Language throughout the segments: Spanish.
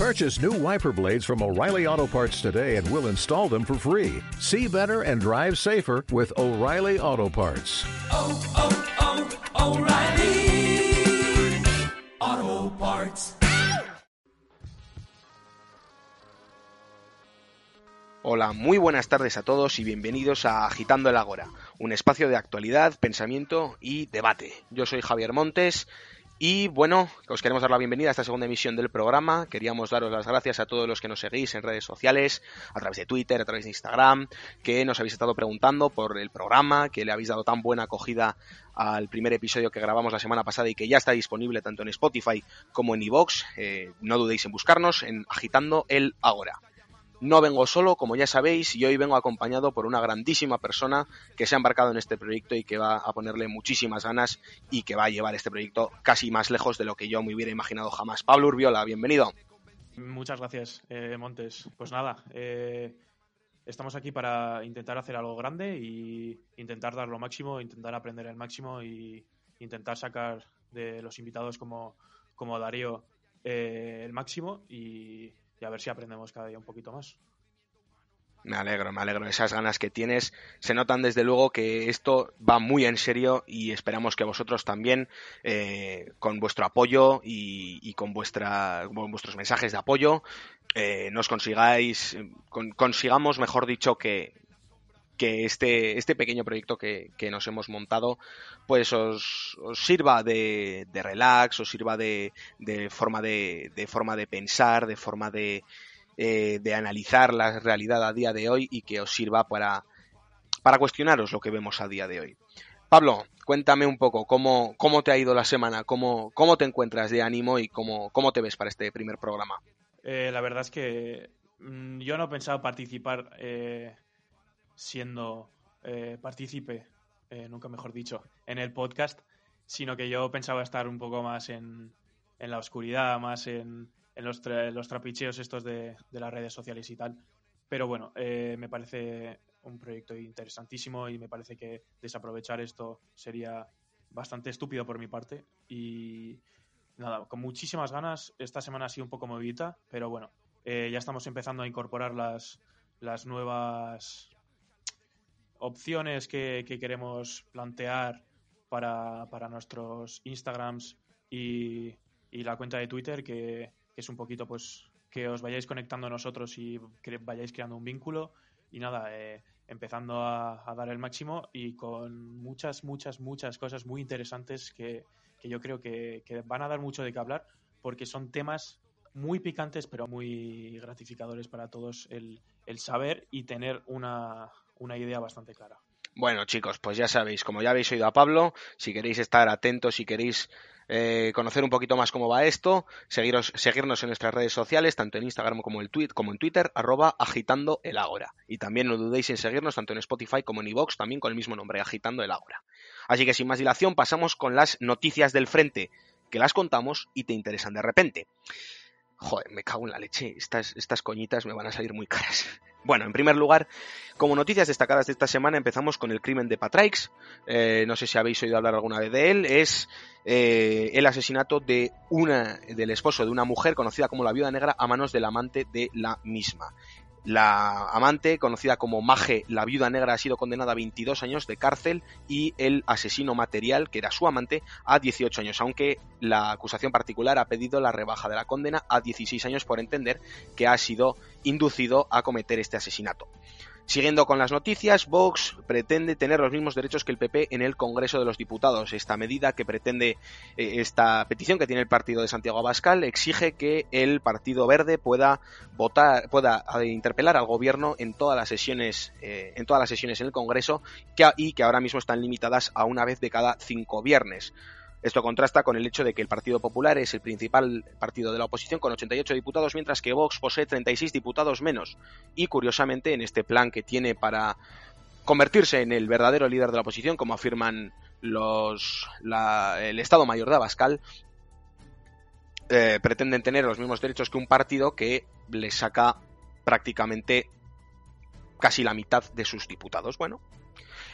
Purchase new wiper blades from O'Reilly Auto Parts today and we'll install them for free. See better and drive safer with O'Reilly Auto Parts. oh, oh, O'Reilly Auto Parts. Hola, muy buenas tardes a todos y bienvenidos a Agitando el Agora, un espacio de actualidad, pensamiento y debate. Yo soy Javier Montes y bueno, os queremos dar la bienvenida a esta segunda emisión del programa. Queríamos daros las gracias a todos los que nos seguís en redes sociales, a través de Twitter, a través de Instagram, que nos habéis estado preguntando por el programa, que le habéis dado tan buena acogida al primer episodio que grabamos la semana pasada y que ya está disponible tanto en Spotify como en iVoox. Eh, no dudéis en buscarnos en Agitando el Agora. No vengo solo, como ya sabéis, y hoy vengo acompañado por una grandísima persona que se ha embarcado en este proyecto y que va a ponerle muchísimas ganas y que va a llevar este proyecto casi más lejos de lo que yo me hubiera imaginado jamás. Pablo Urbiola, bienvenido. Muchas gracias, eh, Montes. Pues nada, eh, estamos aquí para intentar hacer algo grande y intentar dar lo máximo, intentar aprender el máximo y intentar sacar de los invitados como, como Darío eh, el máximo y, y a ver si aprendemos cada día un poquito más. Me alegro, me alegro. Esas ganas que tienes se notan desde luego que esto va muy en serio y esperamos que vosotros también, eh, con vuestro apoyo y, y con, vuestra, con vuestros mensajes de apoyo, eh, nos consigáis, con- consigamos, mejor dicho, que, que este, este pequeño proyecto que, que nos hemos montado, pues os, sirva de, de relax, os sirva de, de forma de, de forma de pensar, de forma de, eh, de analizar la realidad a día de hoy y que os sirva para, para cuestionaros lo que vemos a día de hoy. Pablo, cuéntame un poco cómo, cómo te ha ido la semana, cómo, cómo te encuentras de ánimo y cómo, cómo te ves para este primer programa. Eh, la verdad es que mm, yo no pensaba participar eh, siendo eh, partícipe, eh, nunca mejor dicho, en el podcast, sino que yo pensaba estar un poco más en, en la oscuridad, más en, en los, los trapicheos estos de, de las redes sociales y tal. Pero bueno, eh, me parece un proyecto interesantísimo y me parece que desaprovechar esto sería bastante estúpido por mi parte. Y nada, con muchísimas ganas. Esta semana ha sido un poco movidita, pero bueno, ya estamos empezando a incorporar las, las nuevas opciones que, que queremos plantear para, para nuestros Instagrams y, y la cuenta de Twitter, que, que es un poquito pues que os vayáis conectando a nosotros y que vayáis creando un vínculo. Y nada, eh, empezando a, a dar el máximo y con muchas, muchas, muchas cosas muy interesantes que, que yo creo que, que van a dar mucho de qué hablar porque son temas muy picantes pero muy gratificadores para todos el, el saber y tener una, una idea bastante clara. Bueno, chicos, pues ya sabéis, como ya habéis oído a Pablo, si queréis estar atentos, si queréis eh, conocer un poquito más cómo va esto, seguiros, seguirnos en nuestras redes sociales, tanto en Instagram como, el tweet, como en Twitter, arroba agitando el. Y también no dudéis en seguirnos tanto en Spotify como en iVoox, también con el mismo nombre, agitando el ágora. Así que sin más dilación, pasamos con las noticias del frente, que las contamos y te interesan de repente. Joder, me cago en la leche. Estas, estas coñitas me van a salir muy caras. Bueno, en primer lugar, como noticias destacadas de esta semana, empezamos con el crimen de Patraix. Eh, no sé si habéis oído hablar alguna vez de él. Es eh, el asesinato de una, del esposo de una mujer conocida como la viuda negra a manos del amante de la misma. La amante, conocida como Maje, la viuda negra, ha sido condenada a 22 años de cárcel y el asesino material, que era su amante, a 18 años, aunque la acusación particular ha pedido la rebaja de la condena a 16 años por entender que ha sido inducido a cometer este asesinato. Siguiendo con las noticias, Vox pretende tener los mismos derechos que el PP en el Congreso de los Diputados. Esta medida que pretende, eh, esta petición que tiene el partido de Santiago Abascal, exige que el Partido Verde pueda votar, pueda eh, interpelar al gobierno en todas las sesiones, eh, en todas las sesiones en el Congreso, y que ahora mismo están limitadas a una vez de cada cinco viernes. Esto contrasta con el hecho de que el Partido Popular es el principal partido de la oposición con 88 diputados, mientras que Vox posee 36 diputados menos. Y curiosamente, en este plan que tiene para convertirse en el verdadero líder de la oposición, como afirman los, el Estado Mayor de Abascal, eh, pretenden tener los mismos derechos que un partido que le saca prácticamente casi la mitad de sus diputados. Bueno,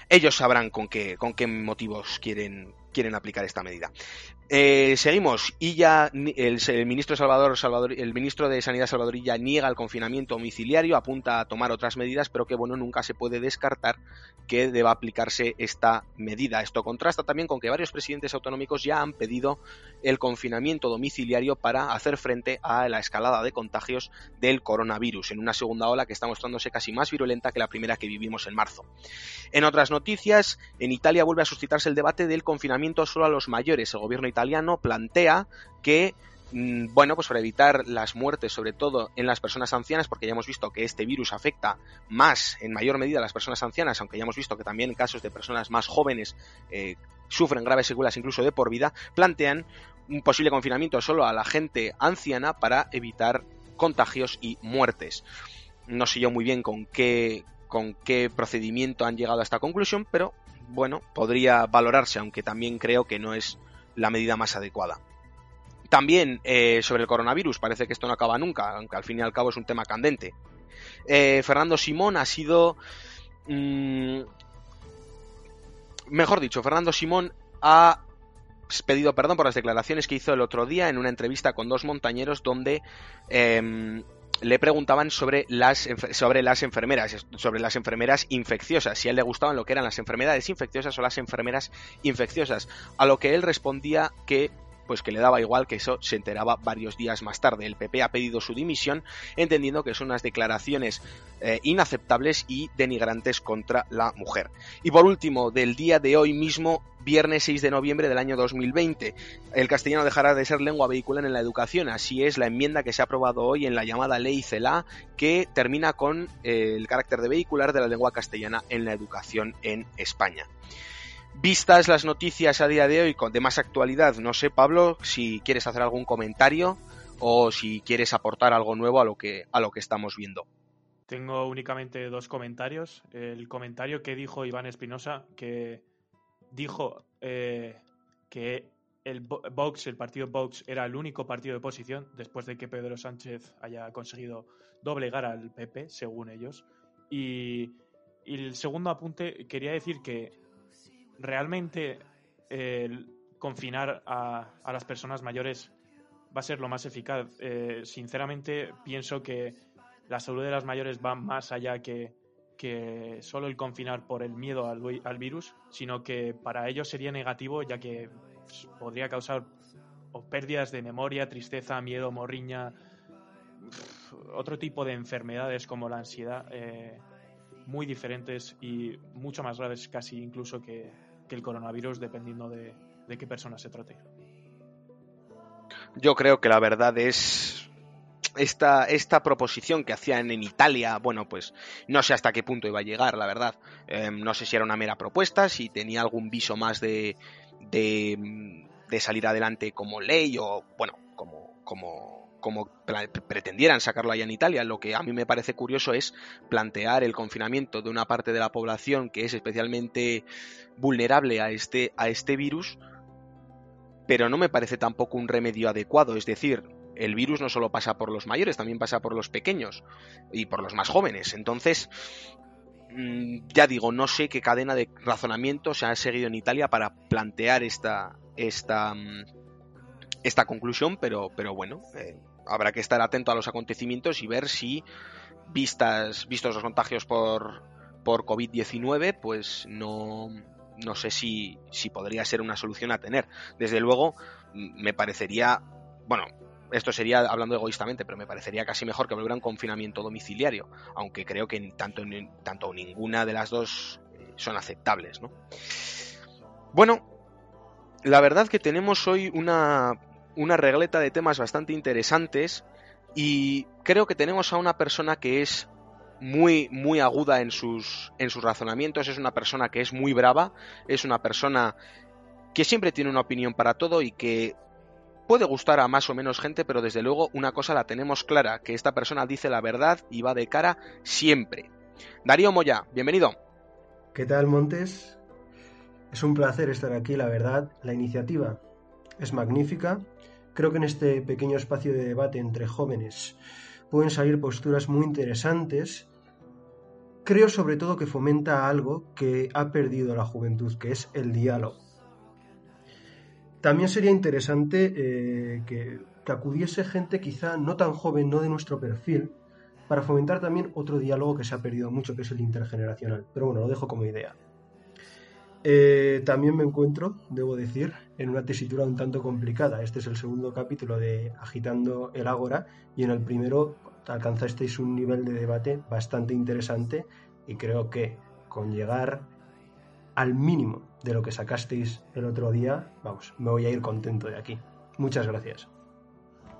ellos sabrán con qué, con qué motivos quieren, quieren aplicar esta medida. Eh, seguimos. Y ya el, ministro Salvador, Salvador, el ministro de Sanidad Salvadorilla niega el confinamiento domiciliario, apunta a tomar otras medidas, pero que bueno, nunca se puede descartar que deba aplicarse esta medida. Esto contrasta también con que varios presidentes autonómicos ya han pedido el confinamiento domiciliario para hacer frente a la escalada de contagios del coronavirus, en una segunda ola que está mostrándose casi más virulenta que la primera que vivimos en marzo. En otras noticias, en Italia vuelve a suscitarse el debate del confinamiento solo a los mayores. El gobierno italiano plantea que mm, bueno, pues para evitar las muertes, sobre todo en las personas ancianas, porque ya hemos visto que este virus afecta más, en mayor medida, a las personas ancianas, aunque ya hemos visto que también casos de personas más jóvenes eh, sufren graves secuelas incluso de por vida, plantean un posible confinamiento solo a la gente anciana para evitar contagios y muertes. No sé yo muy bien con qué, con qué procedimiento han llegado a esta conclusión, pero bueno, podría valorarse, aunque también creo que no es la medida más adecuada. También eh, sobre el coronavirus, parece que esto no acaba nunca, aunque al fin y al cabo es un tema candente. Eh, Fernando Simón ha sido... Mm, mejor dicho, Fernando Simón ha pedido perdón por las declaraciones que hizo el otro día en una entrevista con dos montañeros donde em, le preguntaban sobre las, sobre las enfermeras, sobre las enfermeras infecciosas, si a él le gustaban lo que eran las enfermedades infecciosas o las enfermeras infecciosas, a lo que él respondía que pues que le daba igual que eso se enteraba varios días más tarde. El PP ha pedido su dimisión, entendiendo que son unas declaraciones eh, inaceptables y denigrantes contra la mujer. Y por último, del día de hoy mismo, viernes 6 de noviembre del año 2020, el castellano dejará de ser lengua vehicular en la educación. Así es la enmienda que se ha aprobado hoy en la llamada ley CELA, que termina con eh, el carácter de vehicular de la lengua castellana en la educación en España. Vistas las noticias a día de hoy con de más actualidad, no sé, Pablo, si quieres hacer algún comentario o si quieres aportar algo nuevo a lo que, a lo que estamos viendo. Tengo únicamente dos comentarios. El comentario que dijo Iván Espinosa, que dijo eh, que el Vox, el partido Vox, era el único partido de oposición después de que Pedro Sánchez haya conseguido doblegar al PP, según ellos. Y, y el segundo apunte, quería decir que realmente confinar a, las personas mayores va a ser lo más eficaz. Eh, sinceramente, pienso que la salud de las mayores va más allá que, que solo el confinar por el miedo al, virus, sino que para ellos sería negativo, ya que podría causar pérdidas de memoria, tristeza, miedo, morriña, otro tipo de enfermedades como la ansiedad, eh, muy diferentes y mucho más graves casi incluso que, que el coronavirus dependiendo de, qué persona se trate. Yo creo que la verdad es esta, esta proposición que hacían en Italia, bueno, pues no sé hasta qué punto iba a llegar, la verdad. Em, no sé si era una mera propuesta, si tenía algún viso más de, de, de salir adelante como ley o, bueno, como, como como pretendieran sacarlo allá en Italia. Lo que a mí me parece curioso es plantear el confinamiento de una parte de la población que es especialmente vulnerable a este, a este virus, pero no me parece tampoco un remedio adecuado. Es decir, el virus no solo pasa por los mayores, también pasa por los pequeños y por los más jóvenes. Entonces, mm, ya digo, no sé qué cadena de razonamiento se ha seguido en Italia para plantear esta, esta, mm, esta conclusión, pero, pero bueno, eh, habrá que estar atento a los acontecimientos y ver si, vistas, vistos los contagios por, por COVID-19, pues no, no sé si, si podría ser una solución a tener. Desde luego, me parecería, bueno, esto sería hablando egoístamente, pero me parecería casi mejor que volviera un confinamiento domiciliario, aunque creo que tanto, tanto ninguna de las dos eh, son aceptables, ¿no? Bueno, la verdad que tenemos hoy una una regleta de temas bastante interesantes y creo que tenemos a una persona que es muy muy aguda en sus en sus razonamientos, es una persona que es muy brava, es una persona que siempre tiene una opinión para todo y que puede gustar a más o menos gente, pero desde luego una cosa la tenemos clara, que esta persona dice la verdad y va de cara siempre. Darío Moya, bienvenido. ¿Qué tal, Montes? Es un placer estar aquí, la verdad. La iniciativa es magnífica Creo que en este pequeño espacio de debate entre jóvenes pueden salir posturas muy interesantes. Creo sobre todo que fomenta algo que ha perdido la juventud, que es el diálogo. También sería interesante eh, que, que acudiese gente quizá no tan joven, no de nuestro perfil, para fomentar también otro diálogo que se ha perdido mucho, que es el intergeneracional. Pero bueno, lo dejo como idea. Eh, también me encuentro, debo decir, en una tesitura un tanto complicada. Este es el segundo capítulo de Agitando el Ágora y en el primero alcanzasteis un nivel de debate bastante interesante y creo que con llegar al mínimo de lo que sacasteis el otro día, vamos, me voy a ir contento de aquí. Muchas gracias.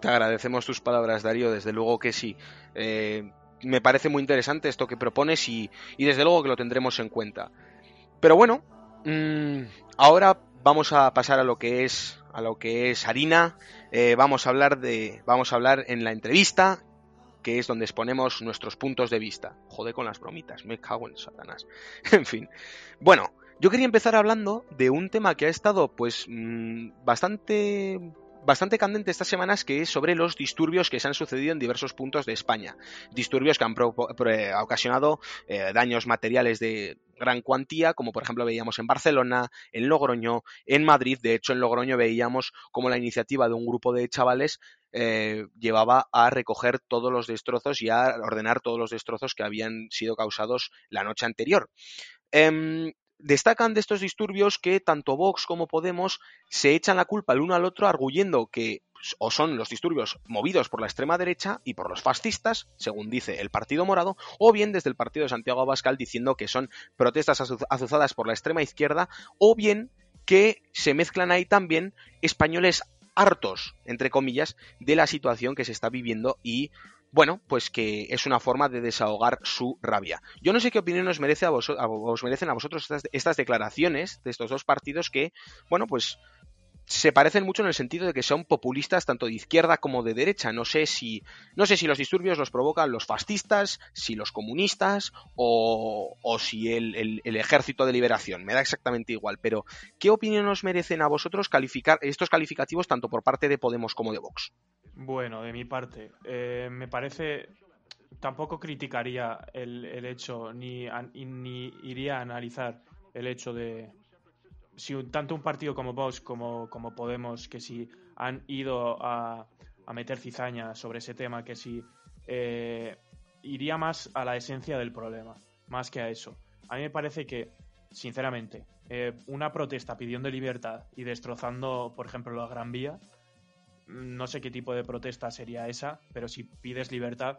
Te agradecemos tus palabras, Darío, desde luego que sí. Eh, me parece muy interesante esto que propones y, y, desde luego que lo tendremos en cuenta. Pero bueno, mmm, ahora vamos a pasar a lo que es a lo que es harina. Eh, vamos a hablar de vamos a hablar en la entrevista que es donde exponemos nuestros puntos de vista. Joder con las bromitas, me cago en Satanás. en fin. Bueno, yo quería empezar hablando de un tema que ha estado pues mmm, bastante bastante candente estas semanas que es sobre los disturbios que se han sucedido en diversos puntos de España. Disturbios que han pro, ocasionado eh, daños materiales de gran cuantía, como por ejemplo veíamos en Barcelona, en Logroño, en Madrid. De hecho, en Logroño veíamos como la iniciativa de un grupo de chavales eh, llevaba a recoger todos los destrozos y a ordenar todos los destrozos que habían sido causados la noche anterior. Eh, destacan de estos disturbios que tanto Vox como Podemos se echan la culpa el uno al otro arguyendo que pues, o son los disturbios movidos por la extrema derecha y por los fascistas, según dice el Partido Morado, o bien desde el Partido de Santiago Abascal diciendo que son protestas azuzadas por la extrema izquierda, o bien que se mezclan ahí también españoles hartos, entre comillas, de la situación que se está viviendo y bueno, pues que es una forma de desahogar su rabia. Yo no sé qué opinión os, merece a os merecen a vosotros estas, declaraciones de estos dos partidos que, bueno, pues se parecen mucho en el sentido de que son populistas tanto de izquierda como de derecha. No sé si, no sé si los disturbios los provocan los fascistas, si los comunistas o, o si el, el, el, ejército de liberación. Me da exactamente igual. Pero, ¿qué opinión os merecen a vosotros calificar estos calificativos tanto por parte de Podemos como de Vox? Bueno, de mi parte, eh, me parece. Tampoco criticaría el, el hecho ni, ni iría a analizar el hecho de, si tanto un partido como Vox como, como Podemos, que si han ido a, a, meter cizaña sobre ese tema, que si eh, iría más a la esencia del problema, más que a eso. A mí me parece que, sinceramente, eh, una protesta pidiendo libertad y destrozando, por ejemplo, la Gran Vía, no sé qué tipo de protesta sería esa, pero si pides libertad,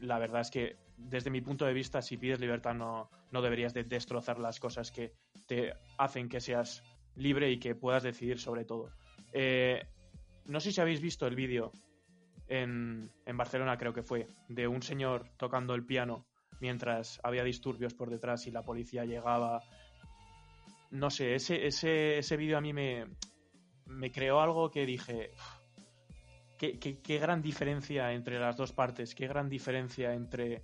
la verdad es que desde mi punto de vista, si pides libertad no, no deberías de destrozar las cosas que te hacen que seas libre y que puedas decidir sobre todo. Eh, no sé si habéis visto el vídeo en, en, Barcelona, creo que fue, de un señor tocando el piano mientras había disturbios por detrás y la policía llegaba. No sé, ese, ese, ese vídeo a mí me, me creó algo que dije, qué, gran diferencia entre las dos partes, qué gran diferencia entre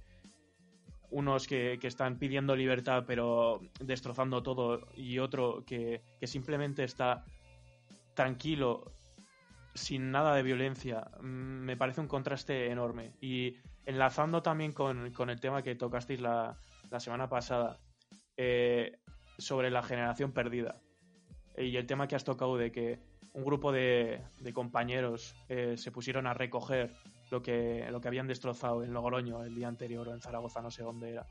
unos que, que, están pidiendo libertad pero destrozando todo y otro que, que, simplemente está tranquilo, sin nada de violencia, mm, me parece un contraste enorme. Y enlazando también con, con el tema que tocasteis la, la semana pasada eh, sobre la generación perdida y el tema que has tocado de que un grupo de, compañeros eh, se pusieron a recoger lo que, lo que habían destrozado en Logroño el día anterior o en Zaragoza, no sé dónde era.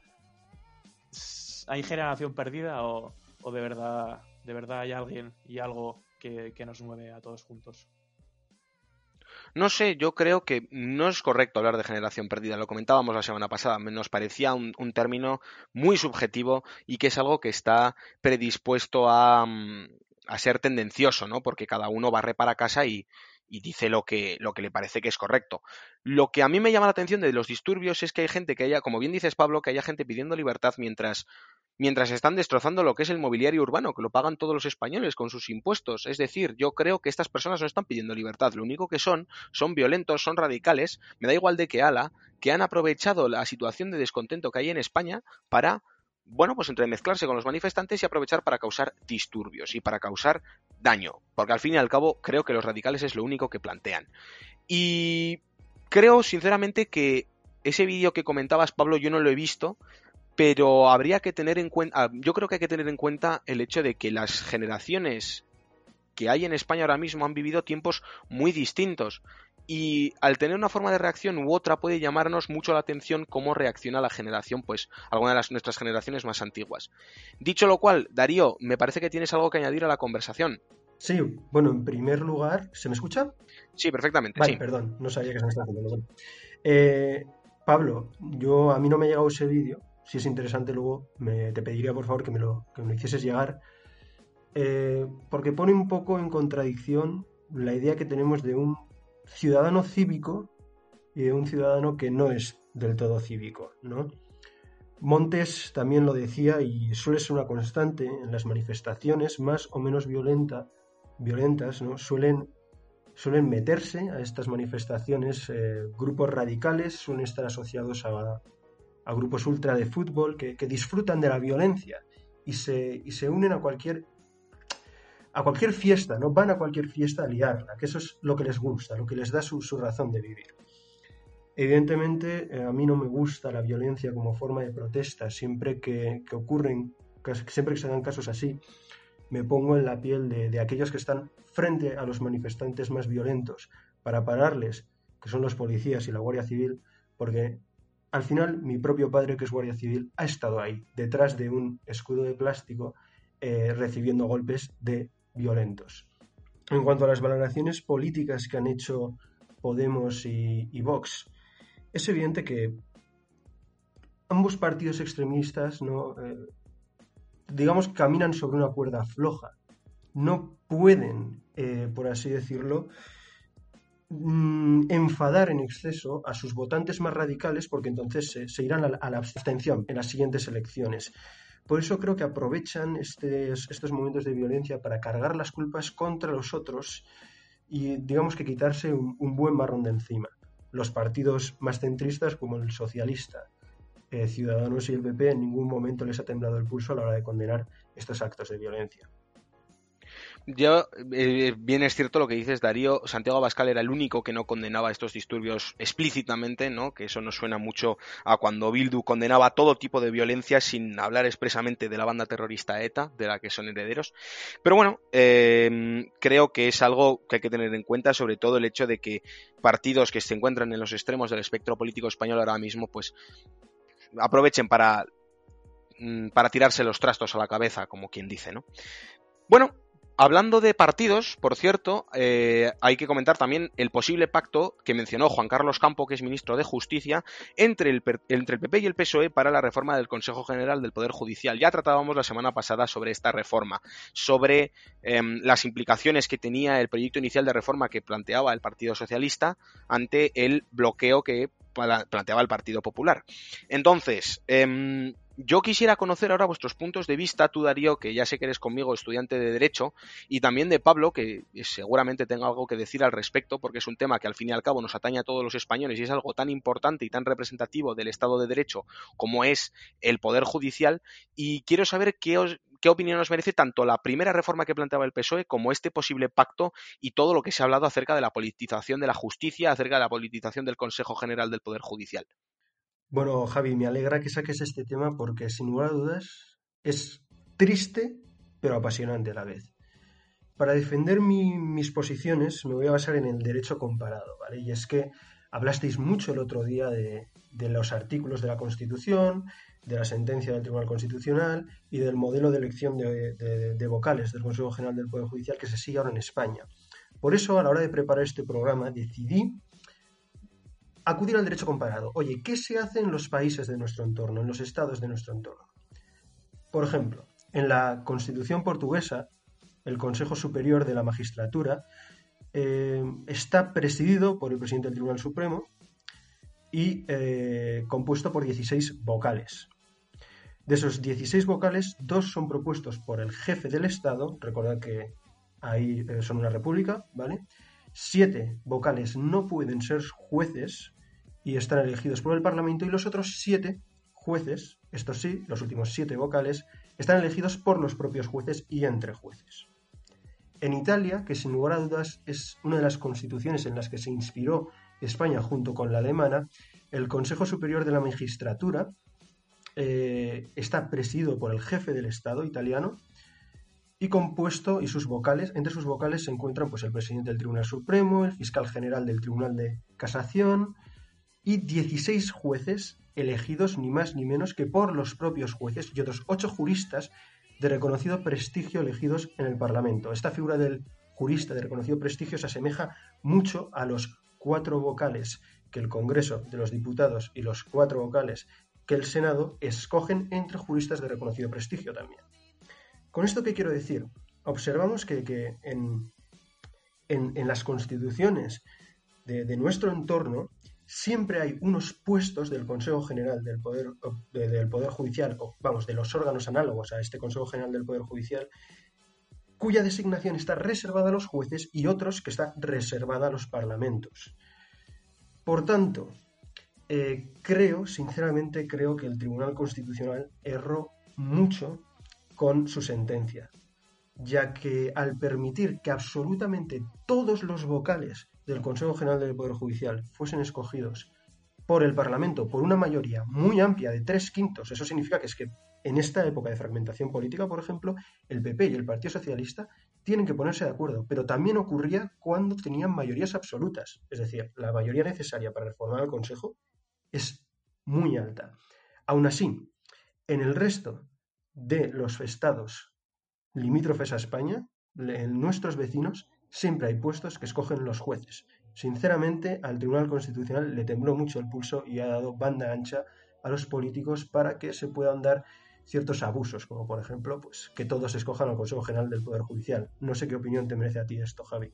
¿Hay generación perdida o, o de verdad de verdad hay alguien y algo que, que nos mueve a todos juntos? No sé, yo creo que no es correcto hablar de generación perdida. Lo comentábamos la semana pasada. Nos parecía un, un, término muy subjetivo y que es algo que está predispuesto a, mm, a ser tendencioso, ¿no? Porque cada uno barre para casa y, y dice lo que, lo que le parece que es correcto. Lo que a mí me llama la atención de los disturbios es que hay gente que haya, como bien dices Pablo, que haya gente pidiendo libertad mientras, mientras están destrozando lo que es el mobiliario urbano, que lo pagan todos los españoles con sus impuestos. Es decir, yo creo que estas personas no están pidiendo libertad, lo único que son, son violentos, son radicales, me da igual de que ala, que han aprovechado la situación de descontento que hay en España para bueno, pues entremezclarse con los manifestantes y aprovechar para causar disturbios y para causar daño, porque al fin y al cabo creo que los radicales es lo único que plantean. Y creo sinceramente que ese vídeo que comentabas, Pablo, yo no lo he visto, pero habría que tener en cuenta, yo creo que hay que tener en cuenta el hecho de que las generaciones que hay en España ahora mismo han vivido tiempos muy distintos y al tener una forma de reacción u otra puede llamarnos mucho la atención cómo reacciona la generación, pues alguna de las, nuestras generaciones más antiguas. Dicho lo cual, Darío, me parece que tienes algo que añadir a la conversación. Sí, bueno, en primer lugar, ¿se me escucha? Sí, perfectamente. Vale, sí. perdón, no sabía que se me estaba haciendo. Bueno. Eh, Pablo, yo a mí no me ha llegado ese vídeo. Si es interesante, luego me, te pediría por favor que me lo, que me lo hicieses llegar. Eh, porque pone un poco en contradicción la idea que tenemos de un ciudadano cívico y de un ciudadano que no es del todo cívico, ¿no? Montes también lo decía y suele ser una constante en las manifestaciones más o menos violenta, violentas, ¿no? Suelen, suelen meterse a estas manifestaciones eh, grupos radicales, suelen estar asociados a, a grupos ultra de fútbol que, que, disfrutan de la violencia y se, y se unen a cualquier a cualquier fiesta, ¿no? Van a cualquier fiesta a liarla, que eso es lo que les gusta, lo que les da su, su razón de vivir. Evidentemente, eh, a mí no me gusta la violencia como forma de protesta. Siempre que, que ocurren, siempre que se dan casos así, me pongo en la piel de, de, aquellos que están frente a los manifestantes más violentos para pararles, que son los policías y la Guardia Civil, porque al final mi propio padre, que es Guardia Civil, ha estado ahí, detrás de un escudo de plástico, eh, recibiendo golpes de violentos. En cuanto a las valoraciones políticas que han hecho Podemos y, Vox, es evidente que ambos partidos extremistas, ¿no? Eh, digamos, caminan sobre una cuerda floja. No pueden, eh, por así decirlo, mmm, enfadar en exceso a sus votantes más radicales porque entonces se, irán a la, abstención en las siguientes elecciones. Por eso creo que aprovechan estos, estos momentos de violencia para cargar las culpas contra los otros y digamos que quitarse un, un buen marrón de encima los partidos más centristas como el socialista, eh, Ciudadanos y el PP en ningún momento les ha temblado el pulso a la hora de condenar estos actos de violencia. Yo, eh, bien es cierto lo que dices, Darío. Santiago Abascal era el único que no condenaba estos disturbios explícitamente, ¿no? Que eso nos suena mucho a cuando Bildu condenaba todo tipo de violencia sin hablar expresamente de la banda terrorista ETA, de la que son herederos. Pero bueno, eh, creo que es algo que hay que tener en cuenta, sobre todo el hecho de que partidos que se encuentran en los extremos del espectro político español ahora mismo, pues aprovechen para mm, para tirarse los trastos a la cabeza, como quien dice, ¿no? Bueno, Hablando de partidos, por cierto, eh, hay que comentar también el posible pacto que mencionó Juan Carlos Campo, que es ministro de Justicia, entre el, entre el PP y el PSOE para la reforma del Consejo General del Poder Judicial. Ya tratábamos la semana pasada sobre esta reforma, sobre eh, las implicaciones que tenía el proyecto inicial de reforma que planteaba el Partido Socialista ante el bloqueo que planteaba el Partido Popular. Entonces, eh, yo quisiera conocer ahora vuestros puntos de vista, tú Darío, que ya sé que eres conmigo estudiante de Derecho, y también de Pablo, que seguramente tenga algo que decir al respecto, porque es un tema que al fin y al cabo nos atañe a todos los españoles y es algo tan importante y tan representativo del Estado de Derecho como es el Poder Judicial, y quiero saber qué, os, qué opinión os merece tanto la primera reforma que planteaba el PSOE como este posible pacto y todo lo que se ha hablado acerca de la politización de la justicia, acerca de la politización del Consejo General del Poder Judicial. Bueno, Javi, me alegra que saques este tema porque sin lugar a dudas es triste pero apasionante a la vez. Para defender mi, mis posiciones me voy a basar en el derecho comparado, ¿vale? Y es que hablasteis mucho el otro día de, los artículos de la Constitución, de la sentencia del Tribunal Constitucional y del modelo de elección de, de, vocales del Consejo General del Poder Judicial que se sigue ahora en España. Por eso, a la hora de preparar este programa, decidí acudir al derecho comparado. Oye, ¿qué se hace en los países de nuestro entorno, en los estados de nuestro entorno? Por ejemplo, en la Constitución portuguesa, el Consejo Superior de la Magistratura eh, está presidido por el presidente del Tribunal Supremo y eh, compuesto por 16 vocales. De esos 16 vocales, dos son propuestos por el jefe del Estado, recordad que ahí eh, son una república, ¿vale? Siete vocales no pueden ser jueces y están elegidos por el Parlamento y los otros siete jueces, estos sí, los últimos siete vocales, están elegidos por los propios jueces y entre jueces. En Italia, que sin lugar a dudas es una de las constituciones en las que se inspiró España junto con la alemana, el Consejo Superior de la Magistratura eh, está presidido por el jefe del Estado italiano y compuesto y sus vocales, entre sus vocales se encuentran pues el presidente del Tribunal Supremo, el fiscal general del Tribunal de Casación y 16 jueces elegidos ni más ni menos que por los propios jueces y otros ocho juristas de reconocido prestigio elegidos en el Parlamento. Esta figura del jurista de reconocido prestigio se asemeja mucho a los cuatro vocales que el Congreso de los Diputados y los cuatro vocales que el Senado escogen entre juristas de reconocido prestigio también. ¿Con esto qué quiero decir? Observamos que, en, las constituciones de, nuestro entorno siempre hay unos puestos del Consejo General del Poder, del Poder Judicial, o vamos, de los órganos análogos a este Consejo General del Poder Judicial, cuya designación está reservada a los jueces y otros que está reservada a los parlamentos. Por tanto, eh, creo, sinceramente, creo que el Tribunal Constitucional erró mucho con su sentencia, ya que al permitir que absolutamente todos los vocales del Consejo General del Poder Judicial fuesen escogidos por el Parlamento por una mayoría muy amplia de tres quintos, eso significa que es que en esta época de fragmentación política, por ejemplo, el PP y el Partido Socialista tienen que ponerse de acuerdo, pero también ocurría cuando tenían mayorías absolutas, es decir, la mayoría necesaria para reformar el Consejo es muy alta. Aún así, en el resto de los estados limítrofes a España, en nuestros vecinos, siempre hay puestos que escogen los jueces. Sinceramente, al Tribunal Constitucional le tembló mucho el pulso y ha dado banda ancha a los políticos para que se puedan dar ciertos abusos, como por ejemplo, pues que todos escojan al Consejo General del Poder Judicial. No sé qué opinión te merece a ti esto, Javi.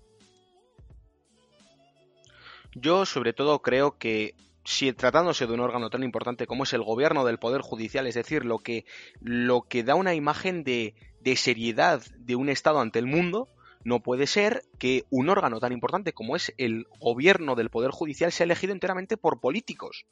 Yo sobre todo creo que si tratándose de un órgano tan importante como es el gobierno del Poder Judicial, es decir, lo que, lo que da una imagen de, de seriedad de un Estado ante el mundo, no puede ser que un órgano tan importante como es el gobierno del Poder Judicial sea elegido enteramente por políticos.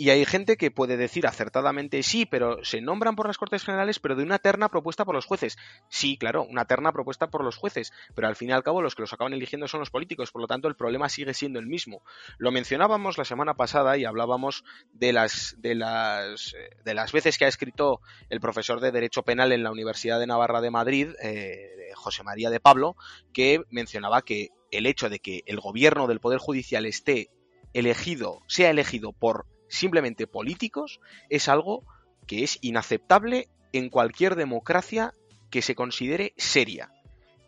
Y hay gente que puede decir acertadamente sí, pero se nombran por las Cortes Generales, pero de una terna propuesta por los jueces. Sí, claro, una terna propuesta por los jueces, pero al fin y al cabo los que los acaban eligiendo son los políticos, por lo tanto el problema sigue siendo el mismo. Lo mencionábamos la semana pasada y hablábamos de las de las de las veces que ha escrito el profesor de Derecho Penal en la Universidad de Navarra de Madrid, eh, José María de Pablo, que mencionaba que el hecho de que el gobierno del Poder Judicial esté elegido, sea elegido por simplemente políticos, es algo que es inaceptable en cualquier democracia que se considere seria.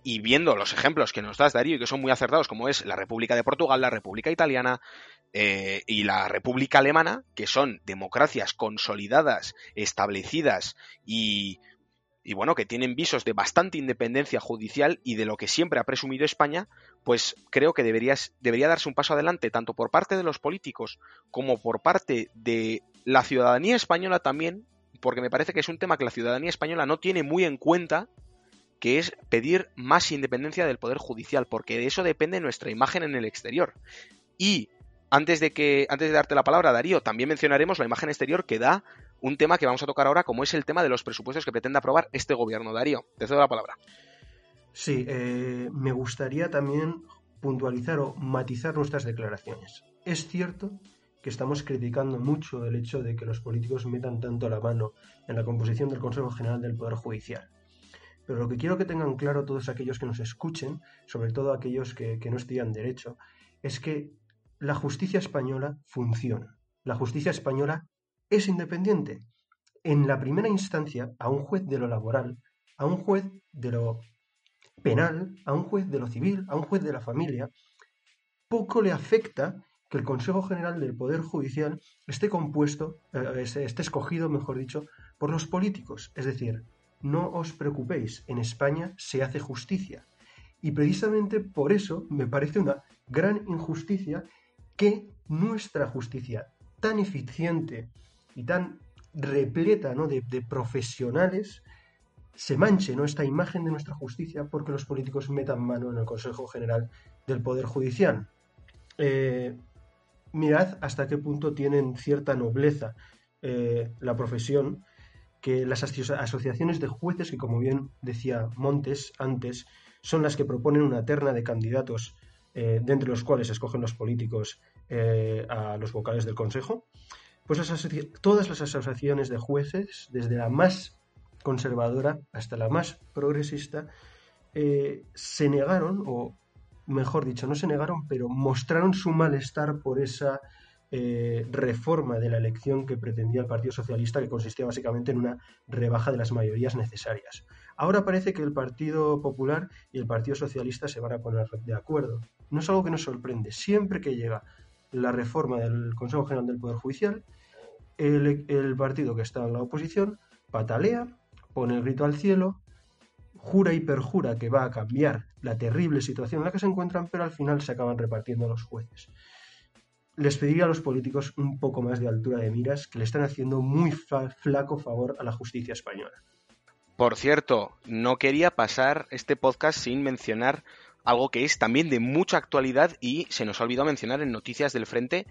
Y viendo los ejemplos que nos das, Darío, y que son muy acertados, como es la República de Portugal, la República Italiana eh, y la República Alemana, que son democracias consolidadas, establecidas y y bueno, que tienen visos de bastante independencia judicial y de lo que siempre ha presumido España, pues creo que debería darse un paso adelante, tanto por parte de los políticos como por parte de la ciudadanía española también, porque me parece que es un tema que la ciudadanía española no tiene muy en cuenta, que es pedir más independencia del Poder Judicial, porque de eso depende nuestra imagen en el exterior. Y antes de que, antes de darte la palabra, Darío, también mencionaremos la imagen exterior que da un tema que vamos a tocar ahora, como es el tema de los presupuestos que pretende aprobar este gobierno. Darío, te cedo la palabra. Sí, eh, me gustaría también puntualizar o matizar nuestras declaraciones. Es cierto que estamos criticando mucho el hecho de que los políticos metan tanto la mano en la composición del Consejo General del Poder Judicial. Pero lo que quiero que tengan claro todos aquellos que nos escuchen, sobre todo aquellos que, que no estudian derecho, es que la justicia española funciona. La justicia española es independiente. En la primera instancia, a un juez de lo laboral, a un juez de lo penal, a un juez de lo civil, a un juez de la familia, poco le afecta que el Consejo General del Poder Judicial esté compuesto, eh, esté escogido, mejor dicho, por los políticos. Es decir, no os preocupéis, en España se hace justicia. Y precisamente por eso me parece una gran injusticia que nuestra justicia tan eficiente y tan repleta ¿no? de, profesionales se manche ¿no? esta imagen de nuestra justicia porque los políticos metan mano en el Consejo General del Poder Judicial. Eh, mirad hasta qué punto tienen cierta nobleza eh, la profesión que las asociaciones de jueces, que como bien decía Montes antes, son las que proponen una terna de candidatos eh, de entre los cuales escogen los políticos a los vocales del Consejo, pues todas las asociaciones de jueces, desde la más conservadora hasta la más progresista, eh, se negaron, o mejor dicho, no se negaron, pero mostraron su malestar por esa eh, reforma de la elección que pretendía el Partido Socialista, que consistía básicamente en una rebaja de las mayorías necesarias. Ahora parece que el Partido Popular y el Partido Socialista se van a poner de acuerdo. No es algo que nos sorprende. Siempre que llega la reforma del Consejo General del Poder Judicial, el, partido que está en la oposición patalea, pone el grito al cielo, jura y perjura que va a cambiar la terrible situación en la que se encuentran, pero al final se acaban repartiendo los jueces. Les pediría a los políticos un poco más de altura de miras, que le están haciendo muy flaco favor a la justicia española. Por cierto, no quería pasar este podcast sin mencionar algo que es también de mucha actualidad y se nos ha olvidado mencionar en Noticias del Frente,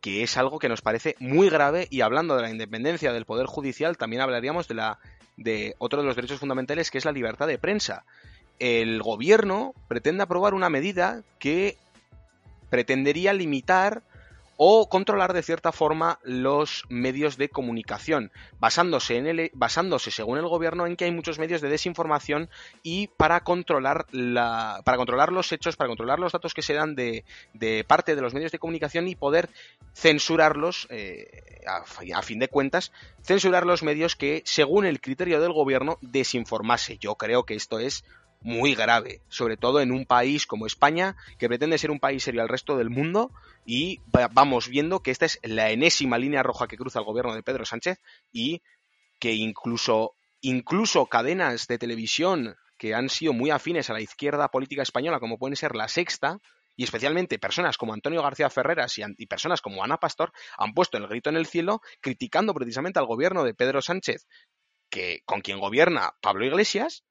que es algo que nos parece muy grave y hablando de la independencia del Poder Judicial también hablaríamos de la de otro de los derechos fundamentales que es la libertad de prensa. El gobierno pretende aprobar una medida que pretendería limitar o controlar de cierta forma los medios de comunicación, basándose, en el, basándose según el gobierno en que hay muchos medios de desinformación y para controlar, la, para controlar los hechos, para controlar los datos que se dan de, de parte de los medios de comunicación y poder censurarlos, eh, a, a, fin de cuentas, censurar los medios que, según el criterio del gobierno, desinformase. Yo creo que esto es muy grave, sobre todo en un país como España, que pretende ser un país serio al resto del mundo, y vamos viendo que esta es la enésima línea roja que cruza el gobierno de Pedro Sánchez y que incluso, incluso cadenas de televisión que han sido muy afines a la izquierda política española, como pueden ser La Sexta, y especialmente personas como Antonio García Ferreras y, y, personas como Ana Pastor han puesto el grito en el cielo criticando precisamente al gobierno de Pedro Sánchez, que con quien gobierna Pablo Iglesias,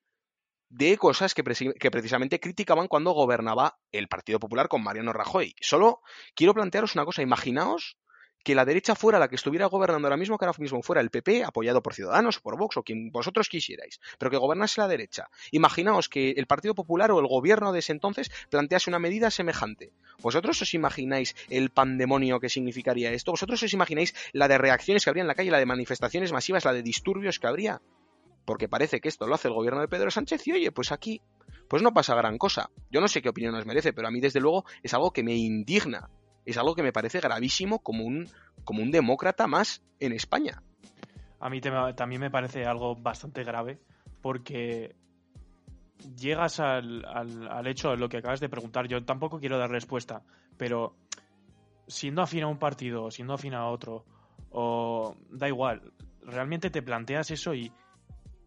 de cosas que, precisamente criticaban cuando gobernaba el Partido Popular con Mariano Rajoy. Solo quiero plantearos una cosa, imaginaos que la derecha fuera la que estuviera gobernando ahora mismo, que ahora mismo fuera el PP, apoyado por Ciudadanos o por Vox o quien vosotros quisierais, pero que gobernase la derecha. Imaginaos que el Partido Popular o el gobierno de ese entonces plantease una medida semejante. ¿Vosotros os imagináis el pandemonio que significaría esto? ¿Vosotros os imagináis la de reacciones que habría en la calle, la de manifestaciones masivas, la de disturbios que habría? Porque parece que esto lo hace el gobierno de Pedro Sánchez y oye, pues aquí pues no pasa gran cosa. Yo no sé qué opinión nos merece, pero a mí desde luego es algo que me indigna, es algo que me parece gravísimo como un, como un demócrata más en España. A mí también me parece algo bastante grave porque llegas al, al, al, hecho de lo que acabas de preguntar. Yo tampoco quiero dar respuesta, pero siendo afín a un partido, siendo afín a otro, o da igual, realmente te planteas eso y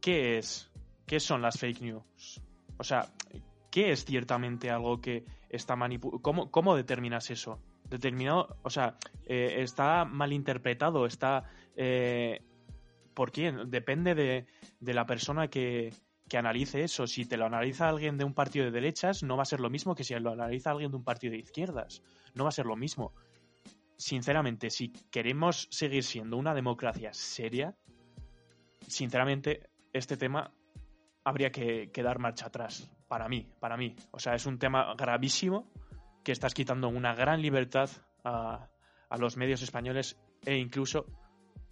¿qué es? ¿Qué son las fake news? O sea, ¿qué es ciertamente algo que está manipulado? ¿Cómo, ¿Cómo, determinas eso? Determinado, o sea, eh, está malinterpretado, está... Eh, ¿Por quién? Depende de, de la persona que, que, analice eso. Si te lo analiza alguien de un partido de derechas, no va a ser lo mismo que si lo analiza alguien de un partido de izquierdas. No va a ser lo mismo. Sinceramente, si queremos seguir siendo una democracia seria, sinceramente, este tema habría que, dar marcha atrás. Para mí, para mí. O sea, es un tema gravísimo que estás quitando una gran libertad a, a los medios españoles e incluso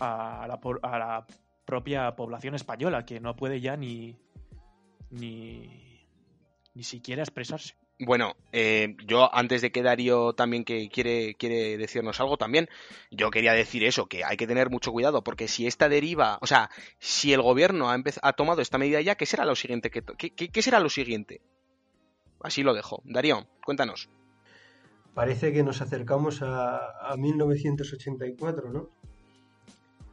a la, a la, propia población española, que no puede ya ni, ni, ni siquiera expresarse. Bueno, eh, yo antes de que Darío también que quiere, quiere decirnos algo también, yo quería decir eso, que hay que tener mucho cuidado, porque si esta deriva, o sea, si el gobierno ha, ha tomado esta medida ya, ¿qué será lo siguiente? Que, ¿qué, será lo siguiente? Así lo dejo. Darío, cuéntanos. Parece que nos acercamos a, a 1984, ¿no?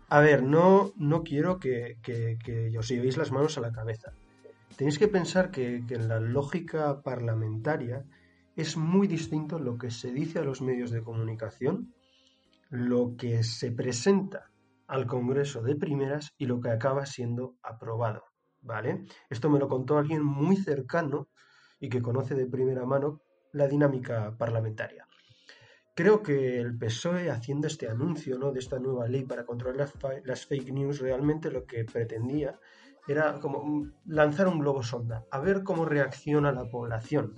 A ver, no, no quiero que, que, que os llevéis las manos a la cabeza. Tenéis que pensar que, en la lógica parlamentaria es muy distinto lo que se dice a los medios de comunicación, lo que se presenta al Congreso de primeras y lo que acaba siendo aprobado. ¿Vale? Esto me lo contó alguien muy cercano y que conoce de primera mano la dinámica parlamentaria. Creo que el PSOE, haciendo este anuncio ¿no? de esta nueva ley para controlar las fake news, realmente lo que pretendía era como lanzar un globo sonda, a ver cómo reacciona la población,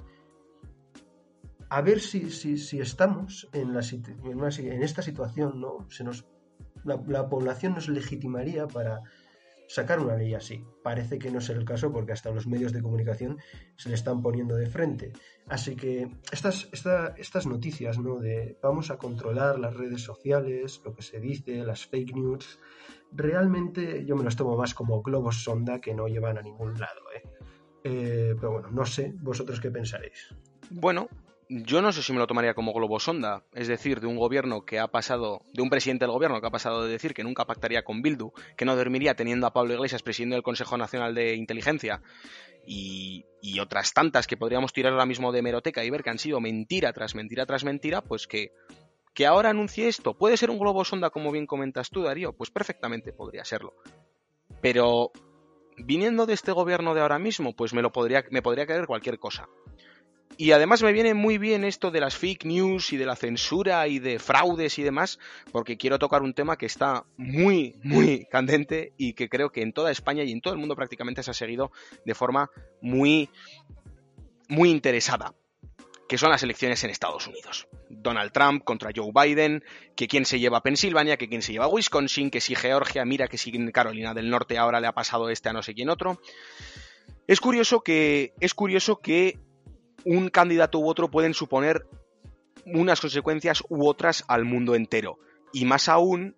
a ver si, si, si estamos en, la, en, una, esta situación, ¿no? Se nos, la, la, población nos legitimaría para sacar una ley así. Parece que no es el caso porque hasta los medios de comunicación se le están poniendo de frente. Así que estas, estas noticias, ¿no? De vamos a controlar las redes sociales, lo que se dice, las fake news, realmente yo me los tomo más como globos sonda que no llevan a ningún lado, ¿eh? Eh, pero bueno, no sé, vosotros qué pensaréis. Bueno, yo no sé si me lo tomaría como globo sonda, es decir, de un gobierno que ha pasado, de un presidente del gobierno que ha pasado de decir que nunca pactaría con Bildu, que no dormiría teniendo a Pablo Iglesias presidiendo el Consejo Nacional de Inteligencia y, y, otras tantas que podríamos tirar ahora mismo de meroteca y ver que han sido mentira tras mentira tras mentira, pues que, que ahora anuncie esto. ¿Puede ser un globo sonda como bien comentas tú, Darío? Pues perfectamente podría serlo. Pero viniendo de este gobierno de ahora mismo, pues me lo podría, me podría caer cualquier cosa. Y además me viene muy bien esto de las fake news y de la censura y de fraudes y demás, porque quiero tocar un tema que está muy, muy candente y que creo que en toda España y en todo el mundo prácticamente se ha seguido de forma muy, muy interesada, que son las elecciones en Estados Unidos. Donald Trump contra Joe Biden, que quién se lleva a Pensilvania, que quién se lleva a Wisconsin, que si Georgia, mira que si Carolina del Norte ahora le ha pasado este a no sé quién otro. Es curioso que es curioso que un candidato u otro pueden suponer unas consecuencias u otras al mundo entero. Y más aún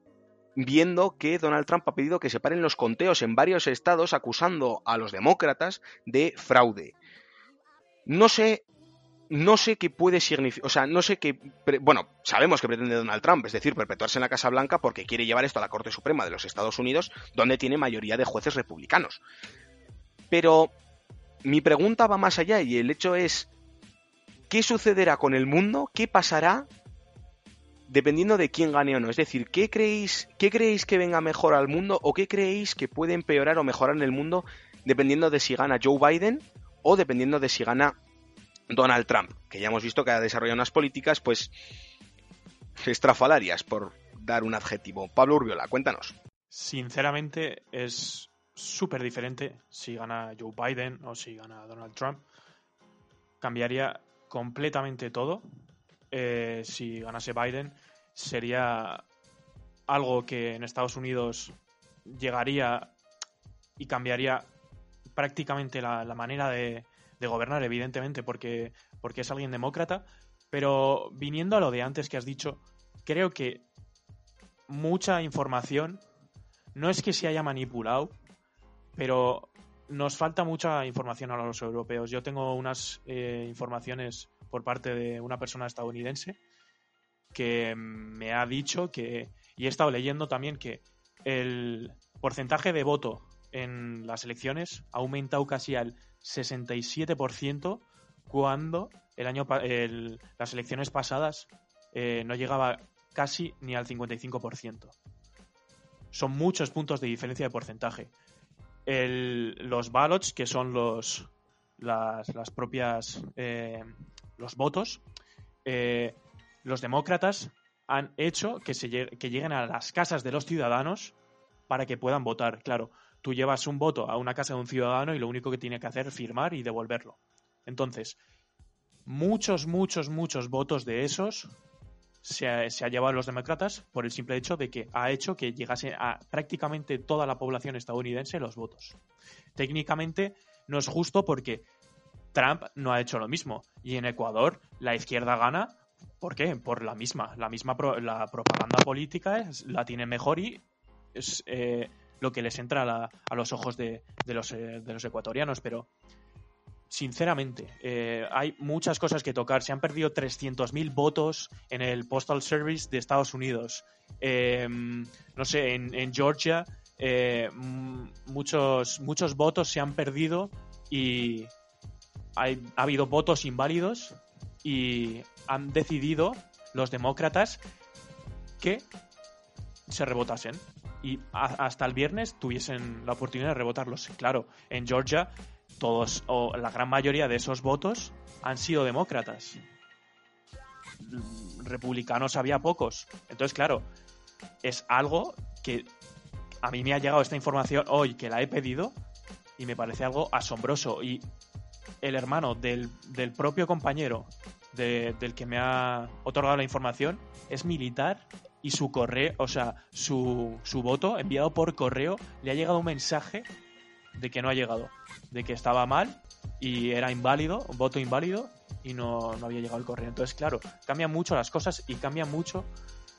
viendo que Donald Trump ha pedido que se paren los conteos en varios estados acusando a los demócratas de fraude. No sé, no sé qué puede significar, o sea, no sé qué, bueno, sabemos que pretende Donald Trump, es decir, perpetuarse en la Casa Blanca porque quiere llevar esto a la Corte Suprema de los Estados Unidos, donde tiene mayoría de jueces republicanos. Pero mi pregunta va más allá y el hecho es, ¿qué sucederá con el mundo? ¿Qué pasará? Dependiendo de quién gane o no. Es decir, ¿qué creéis, ¿qué creéis que venga mejor al mundo o qué creéis que puede empeorar o mejorar en el mundo dependiendo de si gana Joe Biden o dependiendo de si gana Donald Trump? Que ya hemos visto que ha desarrollado unas políticas, pues, estrafalarias, por dar un adjetivo. Pablo Urbiola, cuéntanos. Sinceramente, es súper diferente si gana Joe Biden o si gana Donald Trump. Cambiaría completamente todo. Eh, si ganase Biden, sería algo que en Estados Unidos llegaría y cambiaría prácticamente la, manera de, gobernar, evidentemente, porque, porque es alguien demócrata. Pero viniendo a lo de antes que has dicho, creo que mucha información no es que se haya manipulado, pero nos falta mucha información a los europeos. Yo tengo unas eh, informaciones por parte de una persona estadounidense que me ha dicho que, y he estado leyendo también que el porcentaje de voto en las elecciones ha aumentado casi al 67% cuando el año las elecciones pasadas eh, no llegaba casi ni al 55%. Son muchos puntos de diferencia de porcentaje los ballots, que son los las, las propias eh, los votos, eh, los demócratas han hecho que, se, que lleguen a las casas de los ciudadanos para que puedan votar. Claro, tú llevas un voto a una casa de un ciudadano y lo único que tiene que hacer es firmar y devolverlo. Entonces, muchos, muchos, muchos votos de esos se ha, llevado a los demócratas por el simple hecho de que ha hecho que llegase a prácticamente toda la población estadounidense los votos. Técnicamente no es justo porque Trump no ha hecho lo mismo y en Ecuador la izquierda gana ¿Por qué? Por la misma. La misma la propaganda política la tiene mejor y eh, lo que les entra a, los ojos de, los, eh, de, los, ecuatorianos. Pero sinceramente, eh, hay muchas cosas que tocar. Se han perdido 300.000 votos en el Postal Service de Estados Unidos. Em, no sé, en, Georgia eh, muchos, muchos votos se han perdido y ha habido votos inválidos y han decidido los demócratas que se rebotasen y hasta el viernes tuviesen la oportunidad de rebotarlos. Claro, en Georgia todos o la gran mayoría de esos votos han sido demócratas. Republicanos había pocos. Entonces, claro, es algo que a mí me ha llegado esta información hoy que la he pedido y me parece algo asombroso. Y el hermano del, propio compañero del que me ha otorgado la información es militar y su correo, o sea, su, su voto enviado por correo le ha llegado un mensaje de que no ha llegado, de que estaba mal y era inválido, voto inválido y no, no había llegado el correo. Entonces, claro, cambia mucho las cosas y cambia mucho